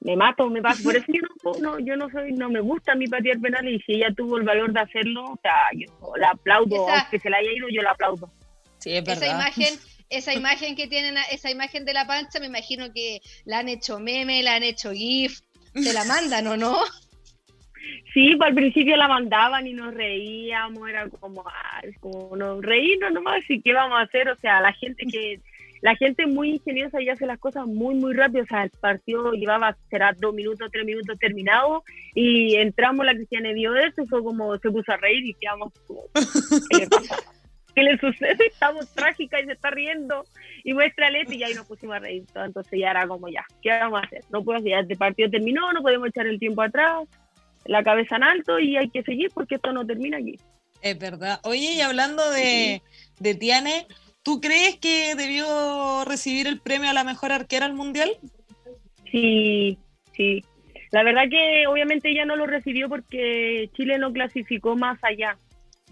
me mato, me paso. Por eso yo no, yo no soy, no me gusta mi patear penal y si ella tuvo el valor de hacerlo, o sea, yo la aplaudo, aunque se la haya ido, yo la aplaudo. Sí, es verdad. Esa imagen, esa imagen que tienen, esa imagen de la pancha, me imagino que la han hecho meme, la han hecho GIF, te la mandan o no. Sí, pues al principio la mandaban y nos reíamos, era como, ah, como nos reírnos nomás, y qué vamos a hacer, o sea, la gente que, la gente muy ingeniosa y hace las cosas muy, muy rápido, o sea, el partido llevaba, será dos minutos, tres minutos terminado, y entramos, la Cristiana vio eso, fue como, se puso a reír y quedamos como, ¿qué le pasa? ¿Qué le sucede? Estamos trágica y se está riendo, y muestra Leti, y ahí nos pusimos a reír, entonces ya era como, ya, ¿qué vamos a hacer? No puedo ya este partido terminó, no podemos echar el tiempo atrás, la cabeza en alto y hay que seguir porque esto no termina aquí. Es verdad. Oye, y hablando de, de Tiane, ¿tú crees que debió recibir el premio a la mejor arquera al Mundial? Sí, sí. La verdad que obviamente ella no lo recibió porque Chile no clasificó más allá.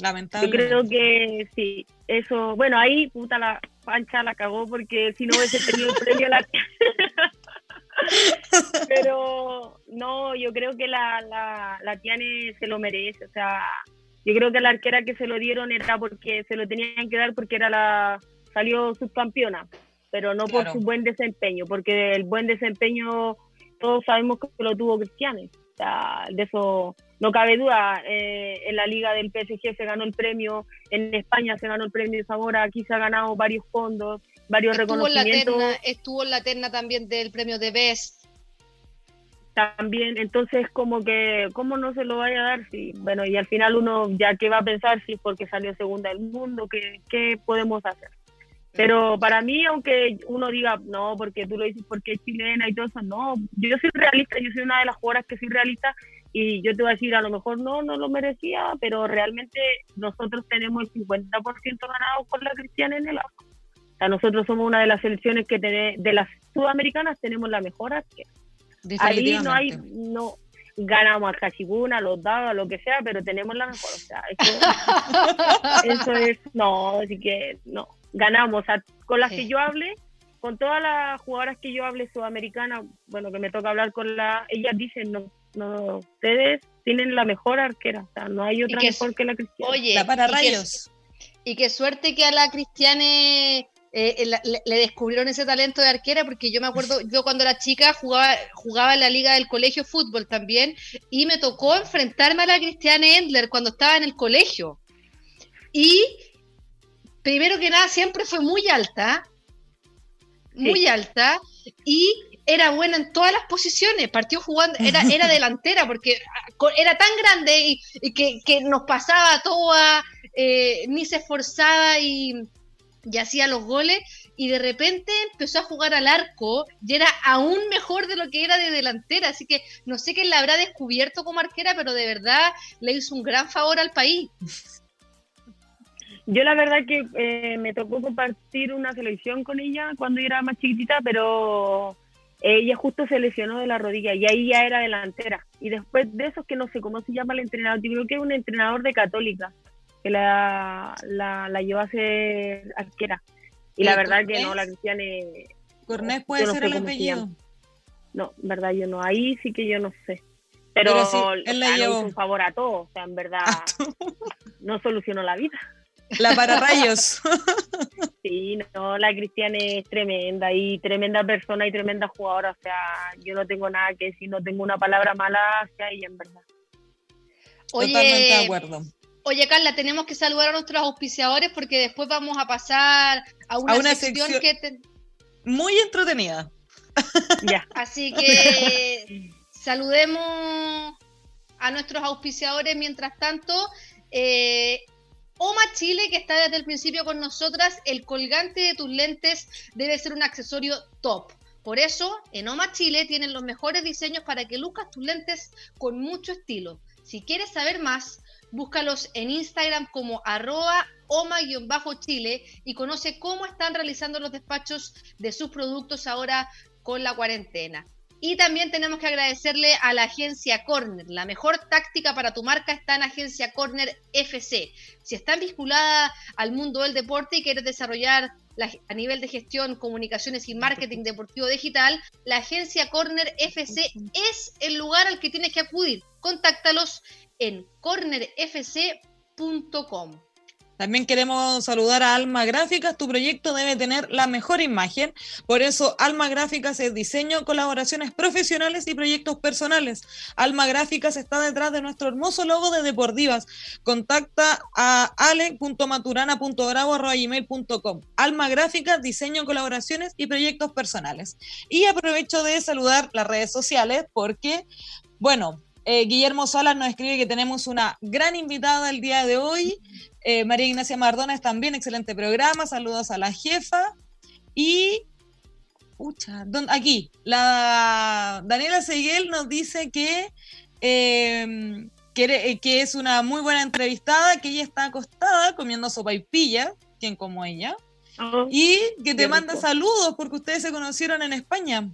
Lamentablemente. Yo creo que sí, eso, bueno, ahí puta la pancha la cagó porque si no hubiese tenido el premio la Pero no, yo creo que la, la, la Tiane se lo merece. O sea, yo creo que la arquera que se lo dieron era porque se lo tenían que dar porque era la salió subcampeona, pero no por su buen desempeño, porque el buen desempeño todos sabemos que lo tuvo Cristiane. O sea, de eso no cabe duda. Eh, en la liga del PSG se ganó el premio, en España se ganó el premio Zamora, aquí se ha ganado varios fondos varios estuvo reconocimientos. En la terna, estuvo en la terna también del premio de Best. También, entonces como que, ¿cómo no se lo vaya a dar? Si, bueno, y al final uno ya que va a pensar si es porque salió segunda del mundo, ¿qué, qué podemos hacer? Pero para mí, aunque uno diga, no, porque tú lo dices porque es chilena y todo eso, no, yo soy realista, yo soy una de las jugadoras que soy realista y yo te voy a decir, a lo mejor no, no lo merecía, pero realmente nosotros tenemos el 50% ganado con la Cristiana en el arco nosotros somos una de las selecciones que de las sudamericanas tenemos la mejor arquera. Ahí no hay, no ganamos a Cachibuna, los dados, lo que sea, pero tenemos la mejor. O sea, eso, es, no, así que no, ganamos. con las que yo hable, con todas las jugadoras que yo hable sudamericanas, bueno, que me toca hablar con la, ellas dicen, no, no, ustedes tienen la mejor arquera, o sea, no hay otra mejor que la Cristiana. Oye, la para rayos. Y qué suerte que a la Cristiane eh, le, descubrieron ese talento de arquera, porque yo me acuerdo, yo cuando era chica jugaba, jugaba en la liga del colegio fútbol también, y me tocó enfrentarme a la Cristiane Endler cuando estaba en el colegio. Y primero que nada, siempre fue muy alta, muy alta, y era buena en todas las posiciones, partió jugando, era, era delantera, porque era tan grande y, que, nos pasaba toda, eh, ni se esforzaba y y hacía los goles y de repente empezó a jugar al arco y era aún mejor de lo que era de delantera. Así que no sé quién la habrá descubierto como arquera, pero de verdad le hizo un gran favor al país. Yo la verdad que eh, me tocó compartir una selección con ella cuando era más chiquitita, pero ella justo se lesionó de la rodilla y ahí ya era delantera. Y después de eso, que no sé cómo se llama el entrenador, yo creo que es un entrenador de Católica que la, la, la llevó a ser arquera. Y la verdad que no, la Cristiane... Cornés puede ser el apellido. No, verdad yo no. Ahí sí que yo no sé. Pero, él le llevó un favor a todos. O sea, en verdad no solucionó la vida. La para rayos. sí, no, la Cristiane es tremenda y tremenda persona y tremenda jugadora. O sea, yo no tengo nada que decir, no tengo una palabra mala hacia ella, en verdad. Totalmente de acuerdo. Oye, Carla, tenemos que saludar a nuestros auspiciadores porque después vamos a pasar a una, sección, que... Muy entretenida. ya. Así que saludemos a nuestros auspiciadores mientras tanto. Eh, Oma Chile, que está desde el principio con nosotras, el colgante de tus lentes debe ser un accesorio top. Por eso, en Oma Chile tienen los mejores diseños para que lucas tus lentes con mucho estilo. Si quieres saber más, Búscalos en Instagram como arroba oma-chile y conoce cómo están realizando los despachos de sus productos ahora con la cuarentena. Y también tenemos que agradecerle a la agencia Corner. La mejor táctica para tu marca está en Agencia Corner FC. Si estás vinculada al mundo del deporte y quieres desarrollar a nivel de gestión, comunicaciones y marketing deportivo digital, la agencia Corner FC es el lugar al que tienes que acudir. Contáctalos en cornerfc.com. También queremos saludar a Alma Gráficas. Tu proyecto debe tener la mejor imagen. Por eso, Alma Gráficas es diseño, colaboraciones profesionales y proyectos personales. Alma Gráficas está detrás de nuestro hermoso logo de Deportivas. Contacta a ale.maturana.bravo.gmail.com. Alma Gráficas, diseño, colaboraciones y proyectos personales. Y aprovecho de saludar las redes sociales porque, bueno, eh, Guillermo Salas nos escribe que tenemos una gran invitada el día de hoy. Eh, María Ignacia Mardones también, excelente programa. Saludos a la jefa. Y. Pucha, aquí, la Daniela Seguel nos dice que, em, eh, que, es una muy buena entrevistada, que ella está acostada comiendo sopa y pilla, quien como ella, oh, y que te manda saludos porque ustedes se conocieron en España.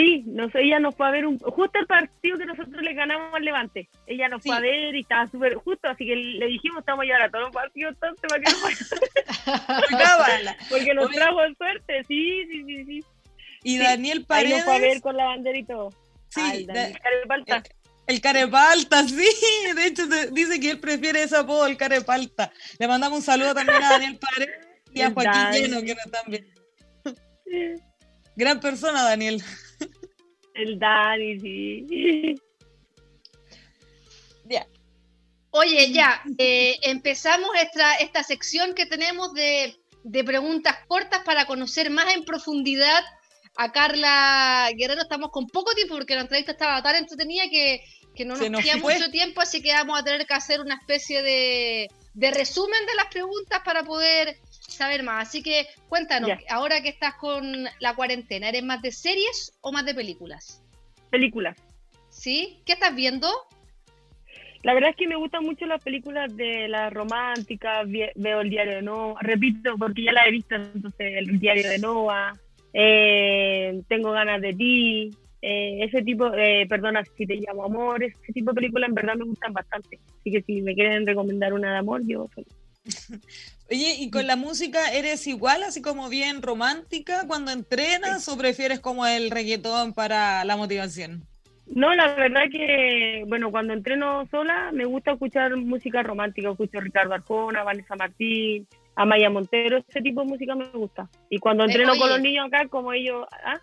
Sí, no sé, ella nos fue a ver un, justo el partido que nosotros le ganamos al Levante. Ella nos fue a ver y estaba súper justo, así que le dijimos, estamos a llevar a todos los partidos entonces para que no Porque nos trajo suerte, sí, sí, sí, sí. Y Daniel Paredes. Ahí nos fue a ver con la bandera y todo. Sí, el carepalta. El, carepalta, sí. De hecho, dice que él prefiere ese apodo, el carepalta. Le mandamos un saludo también a Daniel Paredes y a Joaquín Lleno, que no están bien. Gran persona, Daniel. El Dani, sí. Ya. Oye, ya, eh, empezamos esta, esta sección que tenemos de, preguntas cortas para conocer más en profundidad a Carla Guerrero. Estamos con poco tiempo porque la entrevista estaba tan entretenida que, no nos, queda mucho tiempo, así que vamos a tener que hacer una especie de, de resumen de las preguntas para poder saber más. Así que cuéntanos, ahora que estás con la cuarentena, ¿eres más de series o más de películas? Películas. ¿Sí? ¿Qué estás viendo? La verdad es que me gustan mucho las películas de las románticas, veo el diario de Noah, repito porque ya la he visto, entonces el diario de Noah, eh, tengo ganas de ti, eh, ese tipo, de perdona si te llamo amor, ese tipo de películas en verdad me gustan bastante, así que si me quieren recomendar una de amor, yo Oye, ¿y con la música eres igual, así como bien romántica cuando entrenas o prefieres como el reggaetón para la motivación? No, la verdad que, bueno, cuando entreno sola me gusta escuchar música romántica, escucho a Ricardo Arjona, Vanessa Martín, Amaya Montero, ese tipo de música me gusta. Y cuando eh, entreno con los niños acá, como ellos... ¿ah?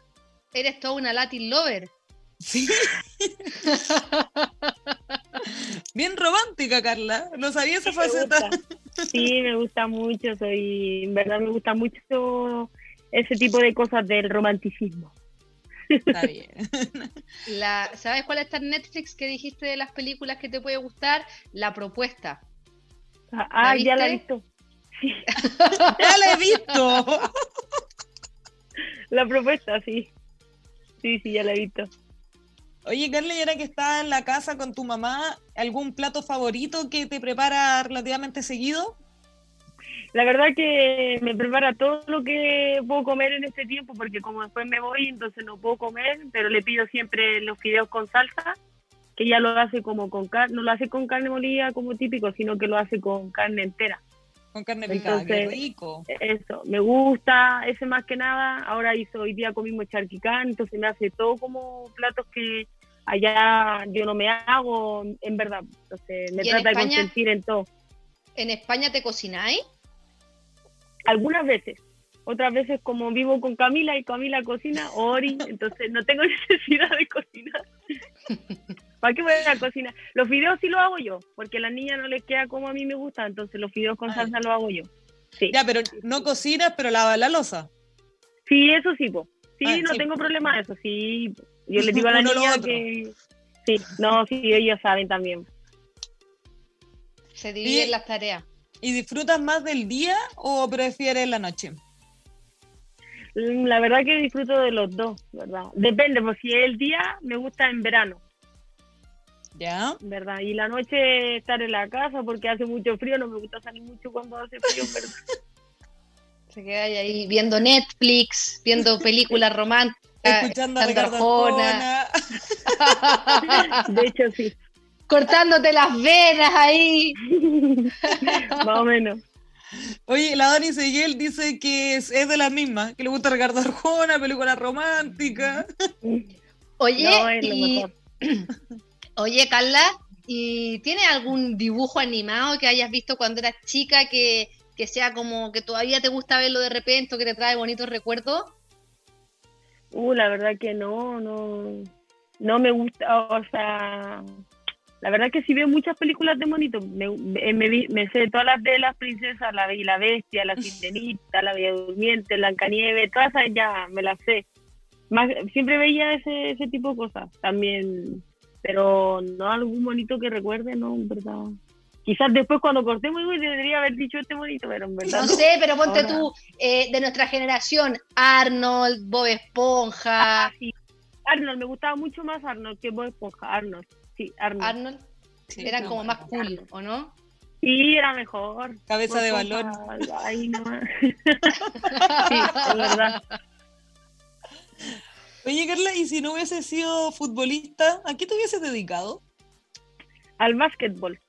Eres toda una Latin lover. Sí. Bien romántica, Carla. No sabía esa faceta. Sí, me gusta mucho. Soy, en verdad, me gusta mucho ese tipo de cosas del romanticismo. Está bien. La, ¿Sabes cuál está en Netflix que dijiste de las películas que te puede gustar? La propuesta. Ah, ya la he visto. ya la he visto. La propuesta, sí. Sí, sí, ya la he visto. Oye, Carla, y ahora que estás en la casa con tu mamá, ¿algún plato favorito que te prepara relativamente seguido? La verdad que me prepara todo lo que puedo comer en este tiempo, porque como después me voy, entonces no puedo comer, pero le pido siempre los fideos con salsa, que ella lo hace como con carne, no lo hace con carne molida como típico, sino que lo hace con carne entera. Con carne picada, qué rico. Eso, me gusta, ese más que nada. Ahora hizo, hoy día comimos charquicán, entonces me hace todo como platos que allá yo no me hago, en verdad. Entonces me trata de consentir en todo. ¿En España te cocináis? Algunas veces. Otras veces como vivo con Camila y Camila cocina, Ori, entonces no tengo necesidad de cocinar. ¿Para qué voy a cocinar? Los fideos sí los hago yo, porque a la niña no les queda como a mí me gusta, entonces los fideos con salsa los hago yo. Sí. Ya, pero no cocinas, pero lavas la losa. Sí, eso sí, po. Sí, ah, no tengo problema eso, sí. Yo les digo a la niña que... Sí, no, sí, ellos saben también. Se dividen las tareas. ¿Y disfrutas más del día o prefieres la noche? Mm, la verdad que disfruto de los dos, ¿verdad? Depende, pues si es el día, me gusta en verano. ¿Ya? ¿Verdad? Y la noche estar en la casa porque hace mucho frío, no me gusta salir mucho cuando hace frío, ¿verdad? Se queda ahí viendo Netflix, viendo películas románticas escuchando a Ricardo De hecho, sí. Cortándote las venas ahí. Más o menos. Oye, la Dani Seguel dice que es, de la misma, que le gusta Ricardo Arjona, película romántica. Oye, Oye, Carla, ¿Y tiene algún dibujo animado que hayas visto cuando eras chica que, que sea como que todavía te gusta verlo de repente o que te trae bonitos recuerdos? Uh, la verdad que no, no, no me gusta, o sea, la verdad que sí veo muchas películas de monitos, me, me, sé todas las de las princesas, La Bella la Bestia, La Sirenita, La Bella Durmiente, Blancanieves, todas esas ya me las sé. Siempre veía ese, ese tipo de cosas también, pero no algún monito que recuerde, no, verdad. Quizás después cuando cortemos debería haber dicho este monito, pero en verdad. No, sé, pero ponte tú, eh, de nuestra generación, Arnold, Bob Esponja. Ah, Arnold, me gustaba mucho más Arnold que Bob Esponja, Arnold. Sí, Arnold. Arnold. eran como más cool, ¿o no? Sí, era mejor. Cabeza de balón. Ahí no. sí, es verdad. Oye, Carla, ¿y si no hubiese sido futbolista, a qué te hubieses dedicado? Al básquetbol.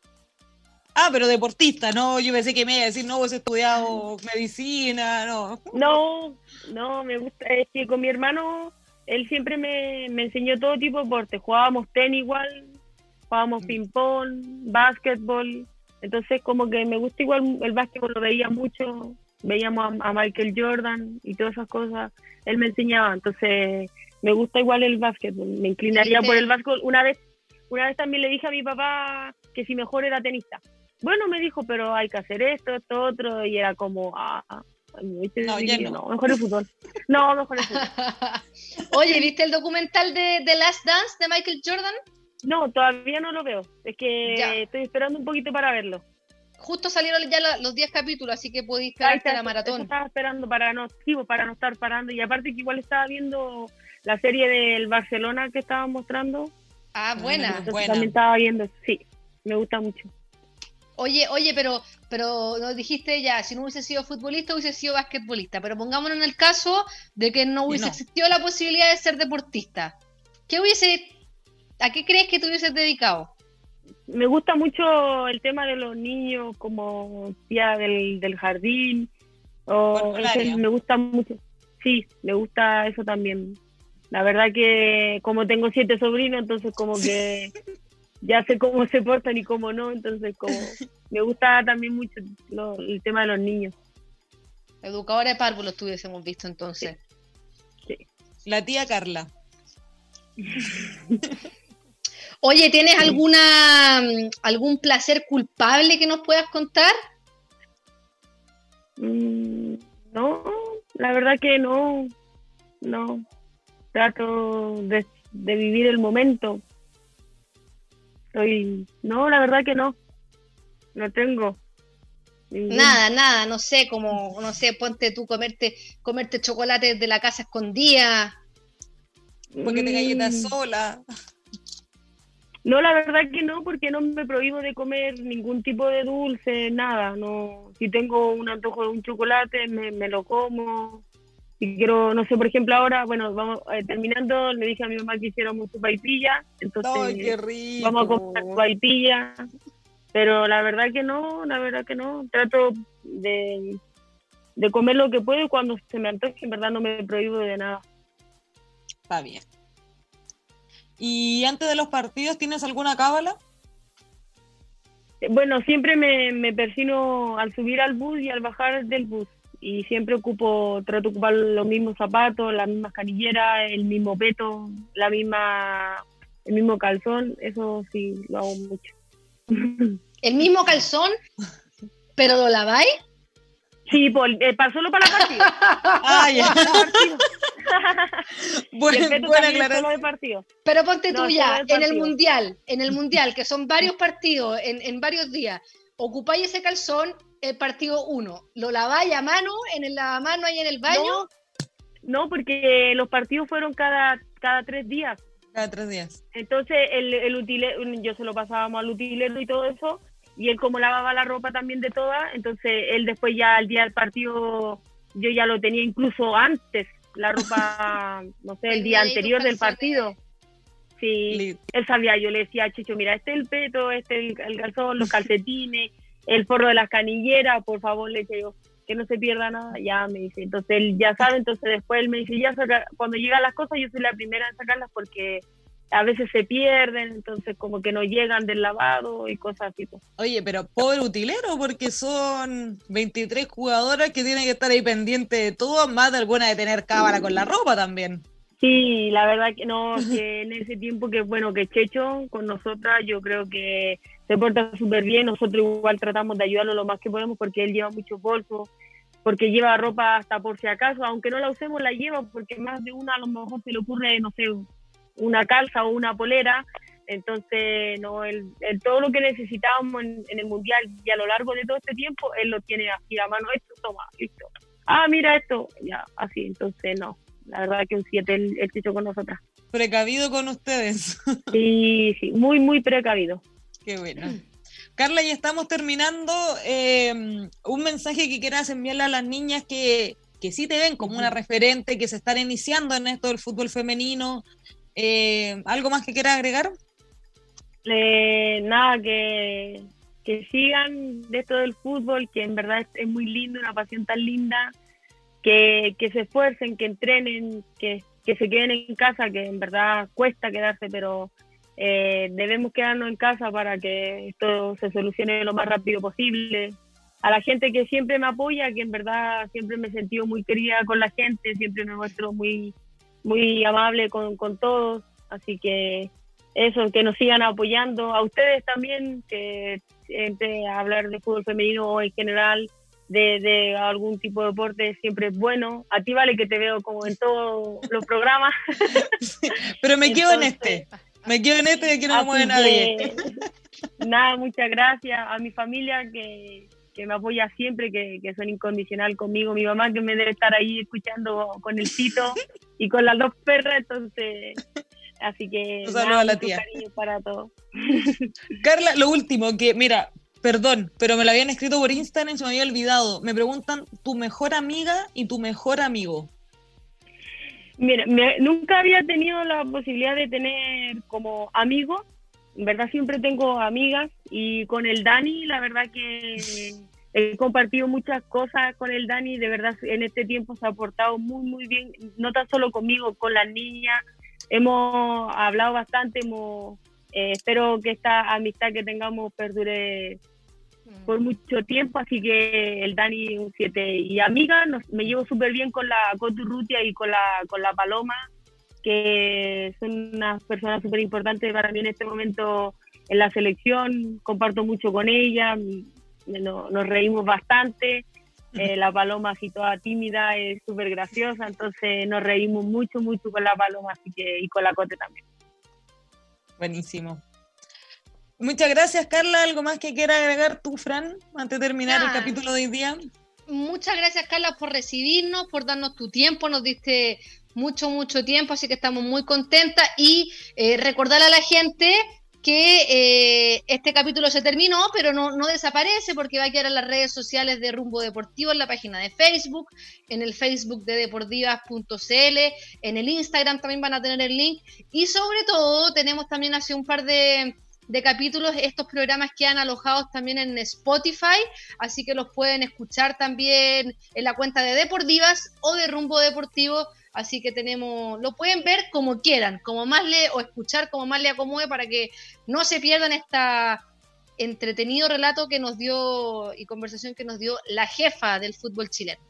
Ah, pero deportista, ¿no? Yo pensé que me iba a decir, no, vos estudiado medicina, no. No, no, me gusta, es que con mi hermano, él siempre me, me enseñó todo tipo de deporte. Jugábamos tenis igual, jugábamos mm. ping-pong, básquetbol. Entonces, como que me gusta igual el básquetbol, lo veía mucho. Veíamos a, Michael Jordan y todas esas cosas. Él me enseñaba, entonces me gusta igual el básquetbol. Me inclinaría por el básquetbol. Una vez, una vez también le dije a mi papá que si mejor era tenista. Bueno, me dijo, pero hay que hacer esto, esto, otro. Y era como, ah, no, ya no. mejor el fútbol. No, mejor el fútbol. Oye, ¿viste el documental de The Last Dance de Michael Jordan? No, todavía no lo veo. Es que estoy esperando un poquito para verlo. Justo salieron ya los 10 capítulos, así que pudiste esperarte la maratón. Estaba esperando para no, para no estar parando. Y aparte que igual estaba viendo la serie del Barcelona que estaba mostrando. Ah, buena. buena. También estaba viendo, sí, me gusta mucho. Oye, oye, pero, pero nos dijiste ya, si no hubiese sido futbolista, hubiese sido basquetbolista. Pero pongámonos en el caso de que no hubiese existido la posibilidad de ser deportista. ¿Qué hubiese ¿A qué crees que te hubieses dedicado? Me gusta mucho el tema de los niños como tía del, del jardín. O me gusta mucho. Sí, me gusta eso también. La verdad que como tengo siete sobrinos, entonces como que ya sé cómo se portan y cómo no, entonces como me gusta también mucho el tema de los niños. Educadora de párvulos tuviésemos visto entonces. sí. La tía Carla. Oye, ¿tienes alguna algún placer culpable que nos puedas contar? Mm, no, la verdad que no. No. Trato de, vivir el momento. Soy, no, la verdad que no. No tengo. Nada, nada, no sé, como, no sé, ponte tú comerte, comerte chocolate de la casa escondida. Porque te galletas mm. sola. No, la verdad que no, porque no me prohíbo de comer ningún tipo de dulce, nada. No, si tengo un antojo de un chocolate, me, lo como. Si quiero, no sé, por ejemplo, ahora, bueno, vamos eh, terminando, le dije a mi mamá que hiciéramos su paipilla, entonces qué rico. vamos a comer su. Pero la verdad que no, la verdad que no. Trato de, de comer lo que puedo y cuando se me antoje, en verdad no me prohíbo de nada. Está bien. ¿Y antes de los partidos tienes alguna cábala? Bueno, siempre me, me persino al subir al bus y al bajar del bus. Y siempre ocupo, trato de ocupar los mismos zapatos, las mismas canilleras, el mismo peto, la misma, el mismo calzón. Eso sí, lo hago mucho. ¿El mismo calzón? ¿Pero lo laváis? Sí, por, eh, para solo para la partida. ah, ya. buena, partido. Pero ponte tú ya, en el mundial, en el mundial, que son varios partidos en, en varios días, ocupáis ese calzón, el partido uno, ¿lo laváis a mano, en el lavamano ahí en el baño? No, porque los partidos fueron cada, cada tres días. Cada tres días. Entonces, el, el yo se lo pasábamos al utilero y todo eso, y él como lavaba la ropa también de todas, entonces él después ya al día del partido yo ya lo tenía incluso antes, la ropa, no sé, el día anterior del partido. Sí, él sabía, yo le decía a Chicho, mira, este es el peto, este es el, calzón, los calcetines, el forro de las canilleras, por favor, le yo, que no se pierda nada, ya me dice, entonces él ya sabe, entonces después él me dice, ya cuando llegan las cosas yo soy la primera en sacarlas porque a veces se pierden, entonces como que no llegan del lavado y cosas así. pues. Oye, pero pobre utilero, porque son 23 jugadoras que tienen que estar ahí pendientes de todo, más de alguna de tener cámara con la ropa también. Sí, la verdad que no, que en ese tiempo que bueno, que Checho con nosotras, yo creo que se porta súper bien, nosotros igual tratamos de ayudarlo lo más que podemos porque él lleva muchos bolsos, porque lleva ropa hasta por si acaso, aunque no la usemos la lleva porque más de una a lo mejor se le ocurre, no sé, una calza o una polera, entonces no, el, todo lo que necesitábamos en, el mundial y a lo largo de todo este tiempo, él lo tiene así a mano, esto, toma, listo. Ah, mira esto, ya, así, entonces no, la verdad que un 7 el, el con nosotras. Precavido con ustedes. Sí, sí, muy, muy precavido. Qué bueno. Carla, ya estamos terminando. Eh, un mensaje que quieras enviarle a las niñas que, que sí te ven como una referente, que se están iniciando en esto del fútbol femenino. Eh, ¿Algo más que quieras agregar? nada, que, que sigan de esto del fútbol, que en verdad es, es muy lindo, una pasión tan linda que, se esfuercen, que entrenen, que, se queden en casa, que en verdad cuesta quedarse, pero eh, debemos quedarnos en casa para que esto se solucione lo más rápido posible. A la gente que siempre me apoya, que en verdad siempre me he sentido muy querida con la gente, siempre me muestro muy, muy amable con, con todos, así que eso, que nos sigan apoyando, a ustedes también, que entre hablar de fútbol femenino o en general, de, algún tipo de deporte siempre es bueno. A ti vale que te veo como en todos los programas. pero me quedo en este. Me quedo en este de que no me mueve nadie. Nada, muchas gracias a mi familia que, me apoya siempre, que, son incondicional conmigo. Mi mamá que me debe estar ahí escuchando con el tito y con las dos perras, entonces... Así que... Un saludo a la tía. para todos. Carla, lo último, que mira, Perdón, pero me lo habían escrito por Instagram y se me había olvidado. Me preguntan tu mejor amiga y tu mejor amigo. Mira, nunca había tenido la posibilidad de tener como amigo. En verdad siempre tengo amigas y con el Dani, la verdad que he compartido muchas cosas con el Dani. De verdad en este tiempo se ha portado muy, muy bien. No tan solo conmigo, con las niñas. Hemos hablado bastante, hemos eh, espero que esta amistad que tengamos perdure por mucho tiempo, así que el Dani un 7 y amiga, me llevo súper bien con la Coturrutia y con la, con la Paloma, que son unas personas súper importantes para mí en este momento en la selección, comparto mucho con ella, nos, reímos bastante, eh, la Paloma así toda tímida es súper graciosa, entonces nos reímos mucho, mucho con la Paloma así que, y con la Cote también. Buenísimo. Muchas gracias, Carla. ¿Algo más que quiera agregar tú, Fran, antes de terminar el capítulo de hoy día? Muchas gracias, Carla, por recibirnos, por darnos tu tiempo. Nos diste mucho, mucho tiempo, así que estamos muy contentas. Y eh, recordar a la gente que eh, este capítulo se terminó, pero no, no, desaparece porque va a quedar en las redes sociales de Rumbo Deportivo, en la página de Facebook, en el Facebook de deportivas.cl, en el Instagram también van a tener el link y sobre todo tenemos también hace un par de, de capítulos estos programas quedan alojados también en Spotify, así que los pueden escuchar también en la cuenta de Deportivas o de Rumbo Deportivo Así que tenemos, lo pueden ver como quieran, como más le, o escuchar como más le acomode para que no se pierdan esta entretenido relato que nos dio y conversación que nos dio la jefa del fútbol chileno.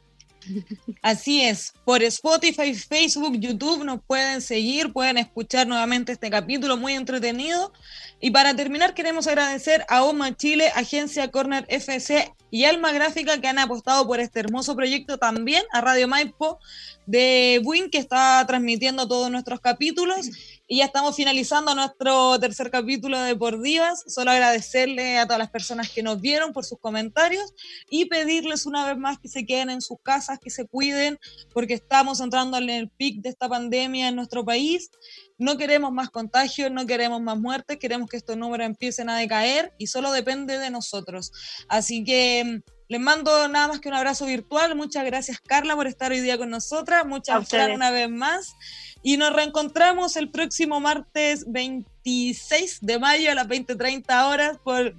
Así es, por Spotify, Facebook, YouTube nos pueden seguir, pueden escuchar nuevamente este capítulo muy entretenido. Y para terminar, queremos agradecer a OMA Chile, Agencia Corner FC y Alma Gráfica que han apostado por este hermoso proyecto también a Radio Maipo de Win, que está transmitiendo todos nuestros capítulos. Y ya estamos finalizando nuestro tercer capítulo de Por Divas. Solo agradecerle a todas las personas que nos vieron por sus comentarios y pedirles una vez más que se queden en sus casas, que se cuiden, porque estamos entrando en el pic de esta pandemia en nuestro país. No queremos más contagios, no queremos más muertes, queremos que estos números empiecen a decaer y solo depende de nosotros. Así que les mando nada más que un abrazo virtual. Muchas gracias, Carla, por estar hoy día con nosotras. Muchas gracias una vez más. Y nos reencontramos el próximo martes 26 de mayo a las 20:30 horas por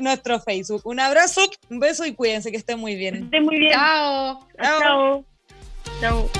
nuestro Facebook. Un abrazo, un beso y cuídense que estén muy bien. Estén muy bien. Chao. Chao. Chao.